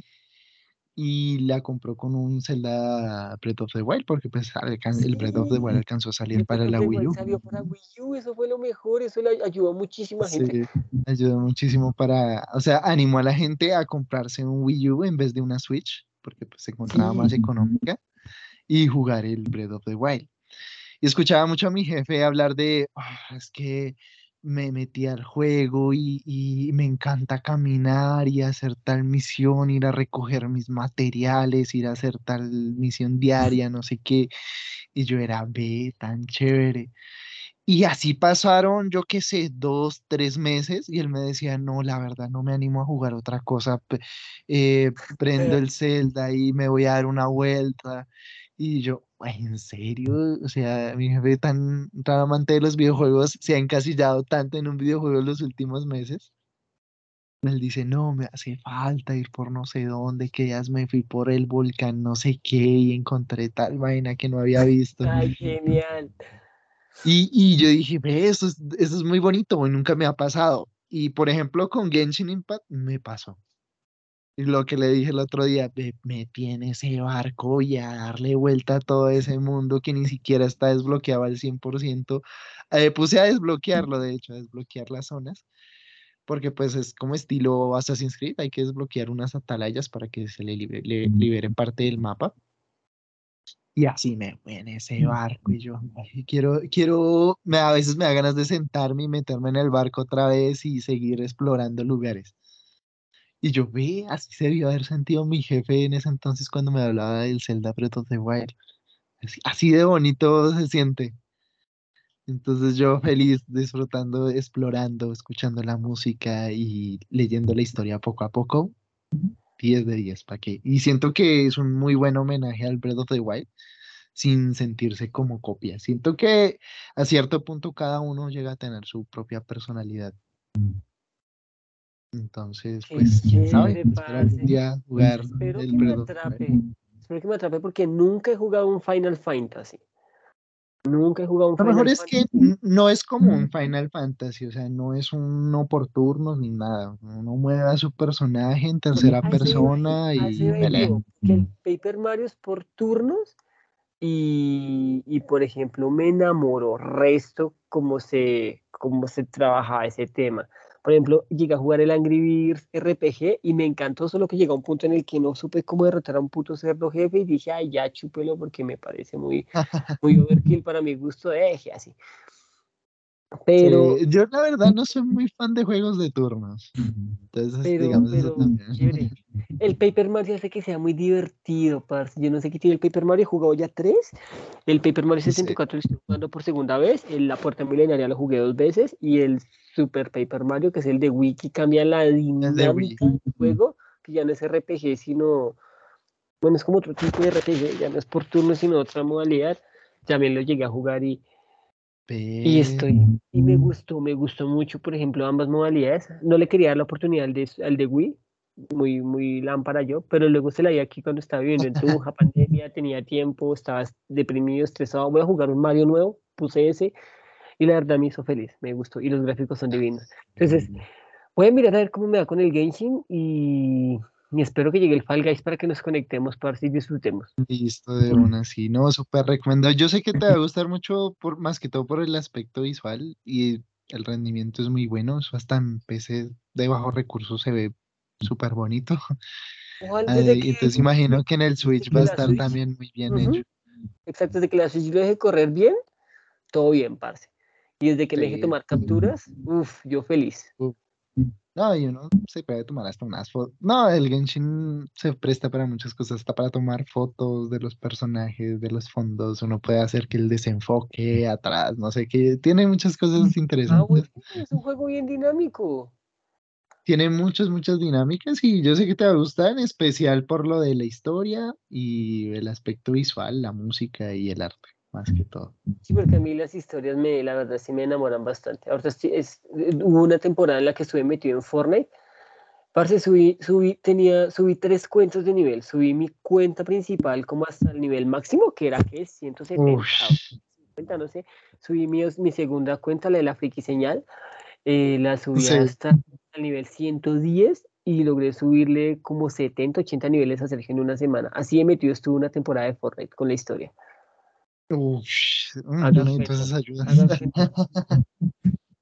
y la compró con un Zelda Breath of the Wild, porque pues alcan- el Breath of the Wild Sí. alcanzó a salir para la Wii U. salió para Wii U, eso fue lo mejor, eso le ayudó a muchísima gente. Sí, ayudó muchísimo para, o sea, animó a la gente a comprarse un Wii U en vez de una Switch, porque pues se encontraba más Sí. económica, y jugar el Breath of the Wild. Y escuchaba mucho a mi jefe hablar de, "Ah, es que me metí al juego y, y me encanta caminar y hacer tal misión, ir a recoger mis materiales, ir a hacer tal misión diaria, no sé qué. Y yo era, ve, tan chévere. Y así pasaron, yo qué sé, dos, tres meses y él me decía, no, la verdad, no me animo a jugar otra cosa, eh, prendo el Zelda y me voy a dar una vuelta. Y yo, "Ay, ¿en serio? O sea, mi jefe tan, tan amante de los videojuegos se ha encasillado tanto en un videojuego en los últimos meses. Él dice, no, me hace falta ir por no sé dónde, que ya me fui por el volcán no sé qué y encontré tal vaina que no había visto. Ay, genial. Y, y yo dije, ve, eso es, eso es muy bonito, nunca me ha pasado. Y por ejemplo, con Genshin Impact me pasó. Y lo que le dije el otro día, "Ve, metí en ese barco y a darle vuelta a todo ese mundo que ni siquiera está desbloqueado al 100%. Eh, puse a desbloquearlo, de hecho, a desbloquear las zonas, porque pues es como estilo Assassin's Creed, hay que desbloquear unas atalayas para que se le, libe- le liberen parte del mapa. Y así me fui en ese barco y yo "Ay, quiero, quiero, me, a veces me da ganas de sentarme y meterme en el barco otra vez y seguir explorando lugares. Y yo ve, así se debió haber sentido mi jefe en ese entonces cuando me hablaba del Zelda Breath of the Wild. Así, así de bonito se siente. Entonces yo feliz, disfrutando, explorando, escuchando la música y leyendo la historia poco a poco. 10 de 10, ¿para qué? Y siento que es un muy buen homenaje al Breath of the Wild sin sentirse como copia. Siento que a cierto punto cada uno llega a tener su propia personalidad. Entonces, pues, quién sabe, espero algún día jugar Espero el que me atrape. Espero que me atrape porque nunca he jugado un Final Fantasy. Nunca he jugado un Lo mejor Final es que Fantasy. no es como un Final Fantasy, o sea, no es uno por turnos ni nada. Uno mueve a su personaje en tercera persona y pelea. que el Paper Mario es por turnos y, y, por ejemplo me enamoró resto cómo se, cómo se trabaja ese tema. Por ejemplo, llegué a jugar el Angry Birds RPG y me encantó, solo que llegó a un punto en el que no supe cómo derrotar a un puto cerdo jefe y dije, ay, ya chúpelo porque me parece muy, muy overkill para mi gusto, deje así. Pero, Sí, yo la verdad no soy muy fan de juegos de turnos. Entonces, pero, digamos eso también. chévere. El Paper Mario hace que sea muy divertido, parce. Yo no sé qué tiene el Paper Mario, he jugado ya tres. El Paper Mario Sí. 64 lo estoy jugando por segunda vez. El La Puerta Milenaria lo jugué dos veces. Y el Super Paper Mario, que es el de Wiki, cambia la dinámica del juego, que ya no es RPG, sino. Bueno, es como otro tipo de RPG, ya no es por turno, sino otra modalidad. También lo llegué a jugar y, y estoy. Y me gustó, me gustó mucho, por ejemplo, ambas modalidades. No le quería dar la oportunidad al de, al de Wii, muy, muy lámpara yo, pero luego se la di aquí cuando estaba viviendo en Tunja, pandemia, tenía tiempo, estaba deprimido, estresado, voy a jugar un Mario nuevo, puse ese, y la verdad me hizo feliz, me gustó, y los gráficos son divinos. Entonces, voy a mirar a ver cómo me va con el Genshin, y, y espero que llegue el Fall Guys para que nos conectemos, para y disfrutemos. listo de una, sí, no, súper recomendado. Yo sé que te va a gustar mucho, por, más que todo por el aspecto visual y el rendimiento es muy bueno. Eso hasta en PC de bajos recursos se ve súper bonito. Ojalá desde y que, entonces imagino que en el Switch va a estar Switch, también muy bien hecho. exacto, desde que la Switch lo deje correr bien, todo bien, parce. Y desde que me deje Sí, tomar capturas, uff, yo feliz. uf. No, y uno se puede tomar hasta unas fotos. No, el Genshin se presta para muchas cosas, hasta para tomar fotos de los personajes, de los fondos. Uno puede hacer que el desenfoque atrás, no sé qué. Tiene muchas cosas Ah, bueno, interesantes. es un juego bien dinámico. Tiene muchas, muchas dinámicas y yo sé que te va a gustar, en especial por lo de la historia y el aspecto visual, la música y el arte, más que todo. Sí, porque a mí las historias me, la verdad, sí me enamoran bastante. Ahorita estoy- es, hubo una temporada en la que estuve metido en Fortnite. Parce, subí, subí, tenía, subí tres cuentas de nivel. Subí mi cuenta principal como hasta el nivel máximo, que era que 170 o Uf, 50, no sé. Subí mi, mi segunda cuenta, la de la friki señal. eh, la subí sí. hasta el nivel 110 y logré subirle como 70, 80 niveles a Sergio en una semana. Así de metido estuve una temporada de Fortnite con la historia. Uf, Haga yo necesito cuenta, esas ayudas. haga cuenta.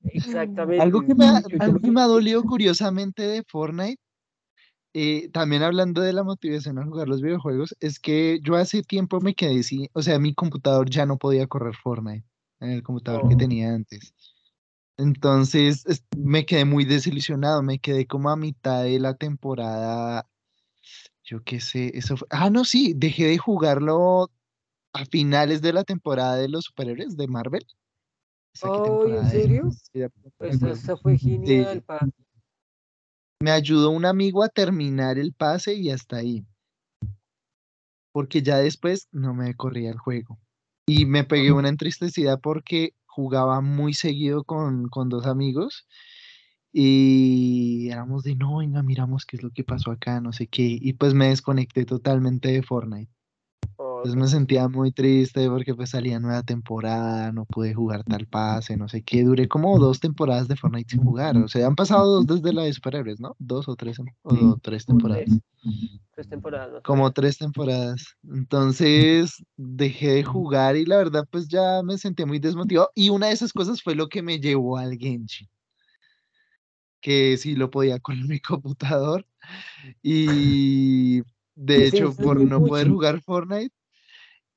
Exactamente. Algo que me algo que me ha dolido curiosamente de Fortnite eh, también hablando de la motivación a jugar los videojuegos, es que yo hace tiempo me quedé sin, o sea, mi computador ya no podía correr Fortnite en el computador que Oh. tenía antes. Entonces es- me quedé muy desilusionado, me quedé como a mitad de la temporada, yo qué sé, eso fue, ah, no, sí, dejé de jugarlo a finales de la temporada de los superhéroes de Marvel. ¿Esa qué Ay, ¿en serio? Pues eso fue genial, Sí, me ayudó un amigo a terminar el pase y hasta ahí, porque ya después no me corría el juego. Y me pegué una entristecida porque jugaba muy seguido con, con dos amigos y éramos de, no, venga, miramos qué es lo que pasó acá, no sé qué. Y pues me desconecté totalmente de Fortnite. Oh, Entonces me sentía muy triste porque pues salía nueva temporada, no pude jugar tal pase, no sé qué. Duré como dos temporadas de Fortnite sin jugar. O sea, han pasado dos desde la de superhéroes, ¿no? Dos o tres, o tres temporadas. tres, tres temporadas Como tres temporadas. Entonces dejé de jugar y la verdad pues ya me sentí muy desmotivado. Y una de esas cosas fue lo que me llevó al Genshin. Que sí lo podía con mi computador. Y de hecho por no poder jugar Fortnite.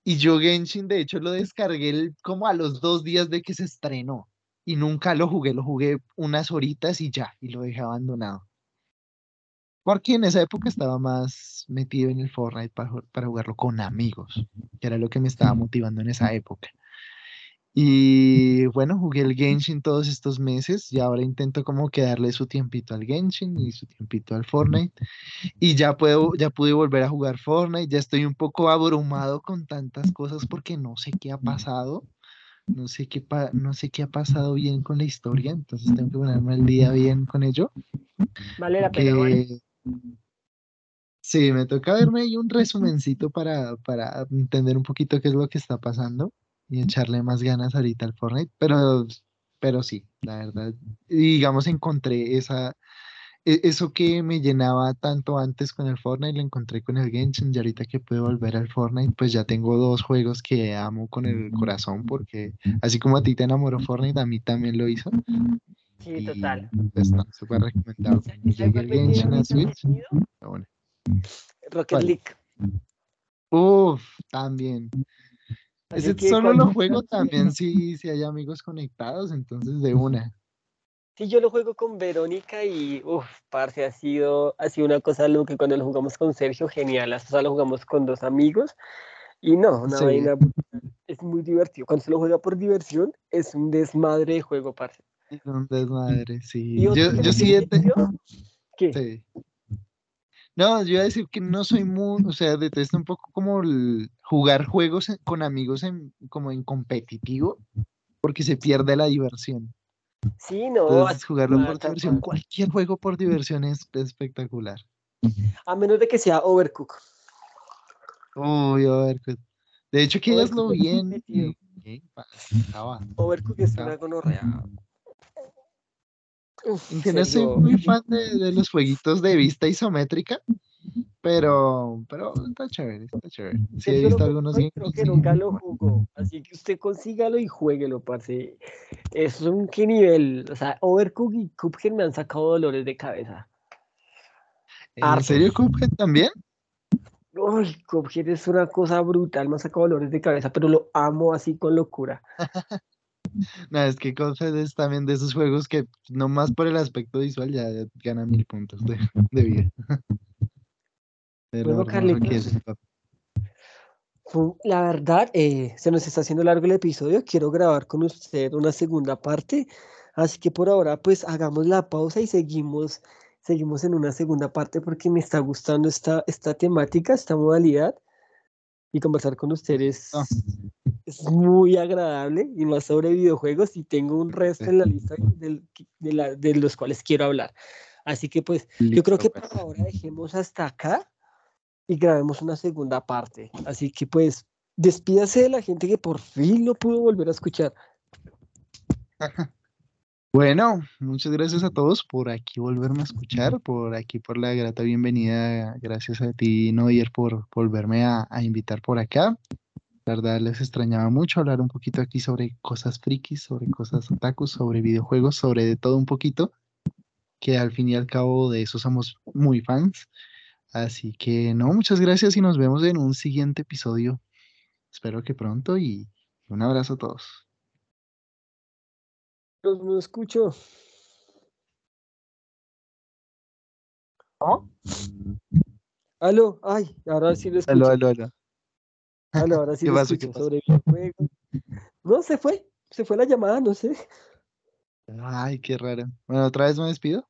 Y yo Genshin de hecho lo descargué como a los dos días de que se estrenó. Y nunca lo jugué, lo jugué unas horitas y ya, y lo dejé abandonado. Porque en esa época estaba más metido en el Fortnite para, para jugarlo con amigos, que era lo que me estaba motivando en esa época. Y bueno, jugué el Genshin todos estos meses y ahora intento como que darle su tiempito al Genshin y su tiempito al Fortnite. Y ya puedo, ya pude volver a jugar Fortnite, ya estoy un poco abrumado con tantas cosas porque no sé qué ha pasado. No sé qué, pa- no sé qué ha pasado bien con la historia, entonces tengo que ponerme al día bien con ello. Vale la pena, sí, me toca verme ahí un resumencito para, para entender un poquito qué es lo que está pasando y echarle más ganas ahorita al Fortnite, pero, pero sí, la verdad, digamos, encontré esa, e- eso que me llenaba tanto antes con el Fortnite, lo encontré con el Genshin y ahorita que puedo volver al Fortnite, pues ya tengo dos juegos que amo con el corazón porque así como a ti te enamoró Fortnite, a mí también lo hizo Sí, y total. pues, está súper recomendado. ¿Sabe Cuando llegue cuál el Genshin a Switch, bueno. Rocket ¿Cuál? League. Uf, también. Así que solo cuando- lo juego también si, si hay amigos conectados, entonces de una. Sí, yo lo juego con Verónica y, uff, parce, ha sido, ha sido una cosa lo que cuando lo jugamos con Sergio, genial. Hasta ahora lo jugamos con dos amigos y no, una Sí. vaina. Es muy divertido. Cuando se lo juega por diversión, es un desmadre de juego, parce. Es un desmadre, sí. Yo, yo sí, te- ¿qué? sí. No, yo iba a decir que no soy muy, o sea, detesto un poco como el jugar juegos con amigos en, como en competitivo, porque se pierde la diversión. Sí, no, Entonces, jugarlo por diversión, cual. cualquier juego por diversión es espectacular. A menos de que sea Overcook. Uy, pues, de hecho que ellas lo Overcooked es vi en competitivo. en Game Pass, estaba. Overcook es Ah. una gonorrea. Uf, Aunque no soy muy fan de, de los jueguitos de vista isométrica, pero, pero está chévere, está chévere. Sí he visto algunos creo que nunca lo jugó. Así que usted consígalo y jueguelo, parce. Es un qué nivel. O sea, Overcook y Cuphead me han sacado dolores de cabeza. ¿En serio Cuphead también? Uy, Cuphead es una cosa brutal, me ha sacado dolores de cabeza, pero lo amo así con locura. No, es que es también de esos juegos que nomás por el aspecto visual ya gana mil puntos de, de vida. De lo Bueno, Carlitos. La verdad, eh, se nos está haciendo largo el episodio. Quiero grabar con usted una segunda parte. Así que por ahora, pues hagamos la pausa y seguimos, seguimos en una segunda parte porque me está gustando esta, esta temática, esta modalidad. Y conversar con ustedes Ah. Es muy agradable y más sobre videojuegos. Y tengo un resto en la lista del- de, la- de los cuales quiero hablar. Así que pues yo creo que Listo, por ahora dejemos hasta acá y grabemos una segunda parte. Así que pues despídase de la gente que por fin lo pudo volver a escuchar. Bueno, muchas gracias a todos por aquí volverme a escuchar, por aquí por la grata bienvenida. Gracias a ti, Noyer, por volverme a, a invitar por acá. La verdad, les extrañaba mucho hablar un poquito aquí sobre cosas frikis, sobre cosas otakus, sobre videojuegos, sobre de todo un poquito. que al fin y al cabo de eso somos muy fans. Así que no, muchas gracias y nos vemos en un siguiente episodio. Espero que pronto y un abrazo a todos. No escucho. ¿Ah? Aló, ay, ahora sí lo escucho. Aló, aló, aló. Ahora sí ¿Qué pasó? ¿Qué pasó? sobre videojuegos. No, se fue, se fue la llamada, no sé. Ay, qué raro. Bueno, otra vez me despido.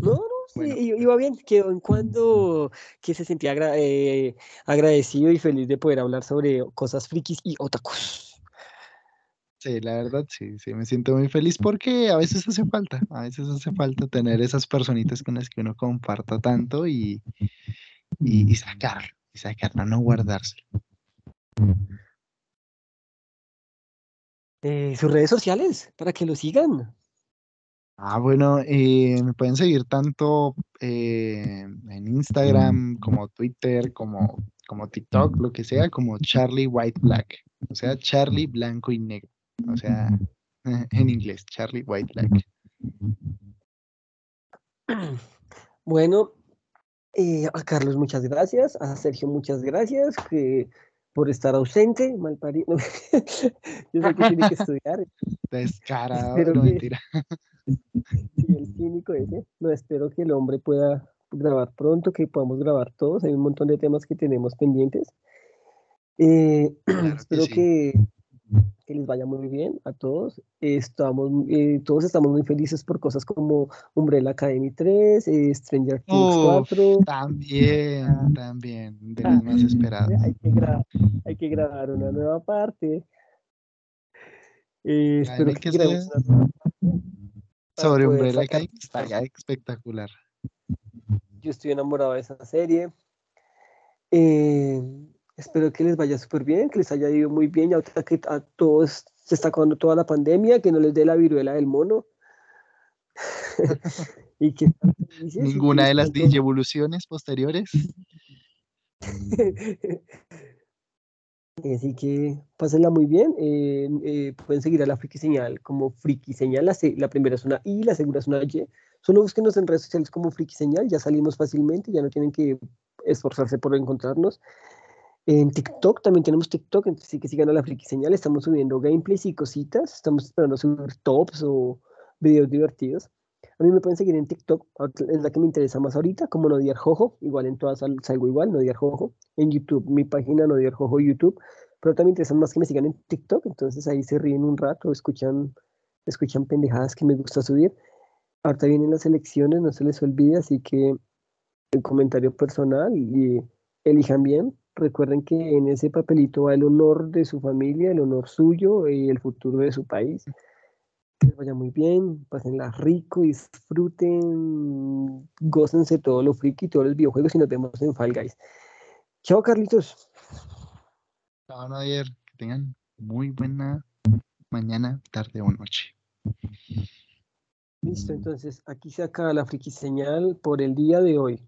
No, no, sí, Bueno. iba bien, quedó en cuando que se sentía agra- eh, agradecido y feliz de poder hablar sobre cosas frikis y otakus. Sí, la verdad, sí, sí, me siento muy feliz porque a veces hace falta, a veces hace falta tener esas personitas con las que uno comparta tanto y, y, y sacarlo, y sacarlo, no guardárselo. Eh, sus redes sociales, para que lo sigan. Ah, bueno, eh, me pueden seguir tanto eh, en Instagram como Twitter, como, como TikTok, lo que sea, como Charlie White Black, o sea, Charlie blanco y negro, o sea, en inglés, Charlie White Black. Bueno, eh, a Carlos muchas gracias, a Sergio muchas gracias que, por estar ausente, malparido. Yo sé que tiene que estudiar, Descarado, Espero no que- mentira. el cínico ese. No, espero que el hombre pueda grabar pronto, que podamos grabar todos. Hay un montón de temas que tenemos pendientes. Eh, Claro que espero sí. que, que les vaya muy bien a todos. Estamos, eh, todos estamos muy felices por cosas como Umbrella Academy 3, eh, Stranger Things Uf, 4. También, también, de los más esperados. Hay que, gra- hay que grabar una nueva parte. Eh, espero que, que grabemos hacer- una nueva parte para Sobre Umbrella Academy estaría espectacular. Yo estoy enamorado de esa serie. Eh, espero que les vaya súper bien, que les haya ido muy bien. Y ahorita que a todos se está acabando toda la pandemia, que no les dé la viruela del mono. y que Ninguna de las digievoluciones posteriores. Así que pásenla muy bien. eh, eh, pueden seguir a la Friki Señal como Friki Señal. La, se- la primera es una I, la segunda es una Y. Solo búsquenos en redes sociales como Friki Señal. Ya salimos fácilmente, ya no tienen que esforzarse por encontrarnos. En TikTok también tenemos TikTok, entonces sí que sigan a la Friki Señal. Estamos subiendo gameplays y cositas. Estamos esperando subir tops o videos divertidos. A mí me pueden seguir en TikTok, es la que me interesa más ahorita, como Nodiar Jojo. Igual en todas sal- salgo igual, Nodiar Jojo. En YouTube, mi página Nodiar Jojo YouTube. Pero también me interesan más que me sigan en TikTok, entonces ahí se ríen un rato, escuchan, escuchan pendejadas que me gusta subir. Ahorita vienen las elecciones, no se les olvide, así que el comentario personal y elijan bien. Recuerden que en ese papelito va el honor de su familia, el honor suyo y el futuro de su país. Que les vaya muy bien, pasenla rico, disfruten, gócense todo lo friki, todos los videojuegos y nos vemos en Fall Guys. Chao, Carlitos. Chao, Nadir. Que tengan muy buena mañana, tarde o noche. Listo, entonces aquí se acaba la friki señal por el día de hoy.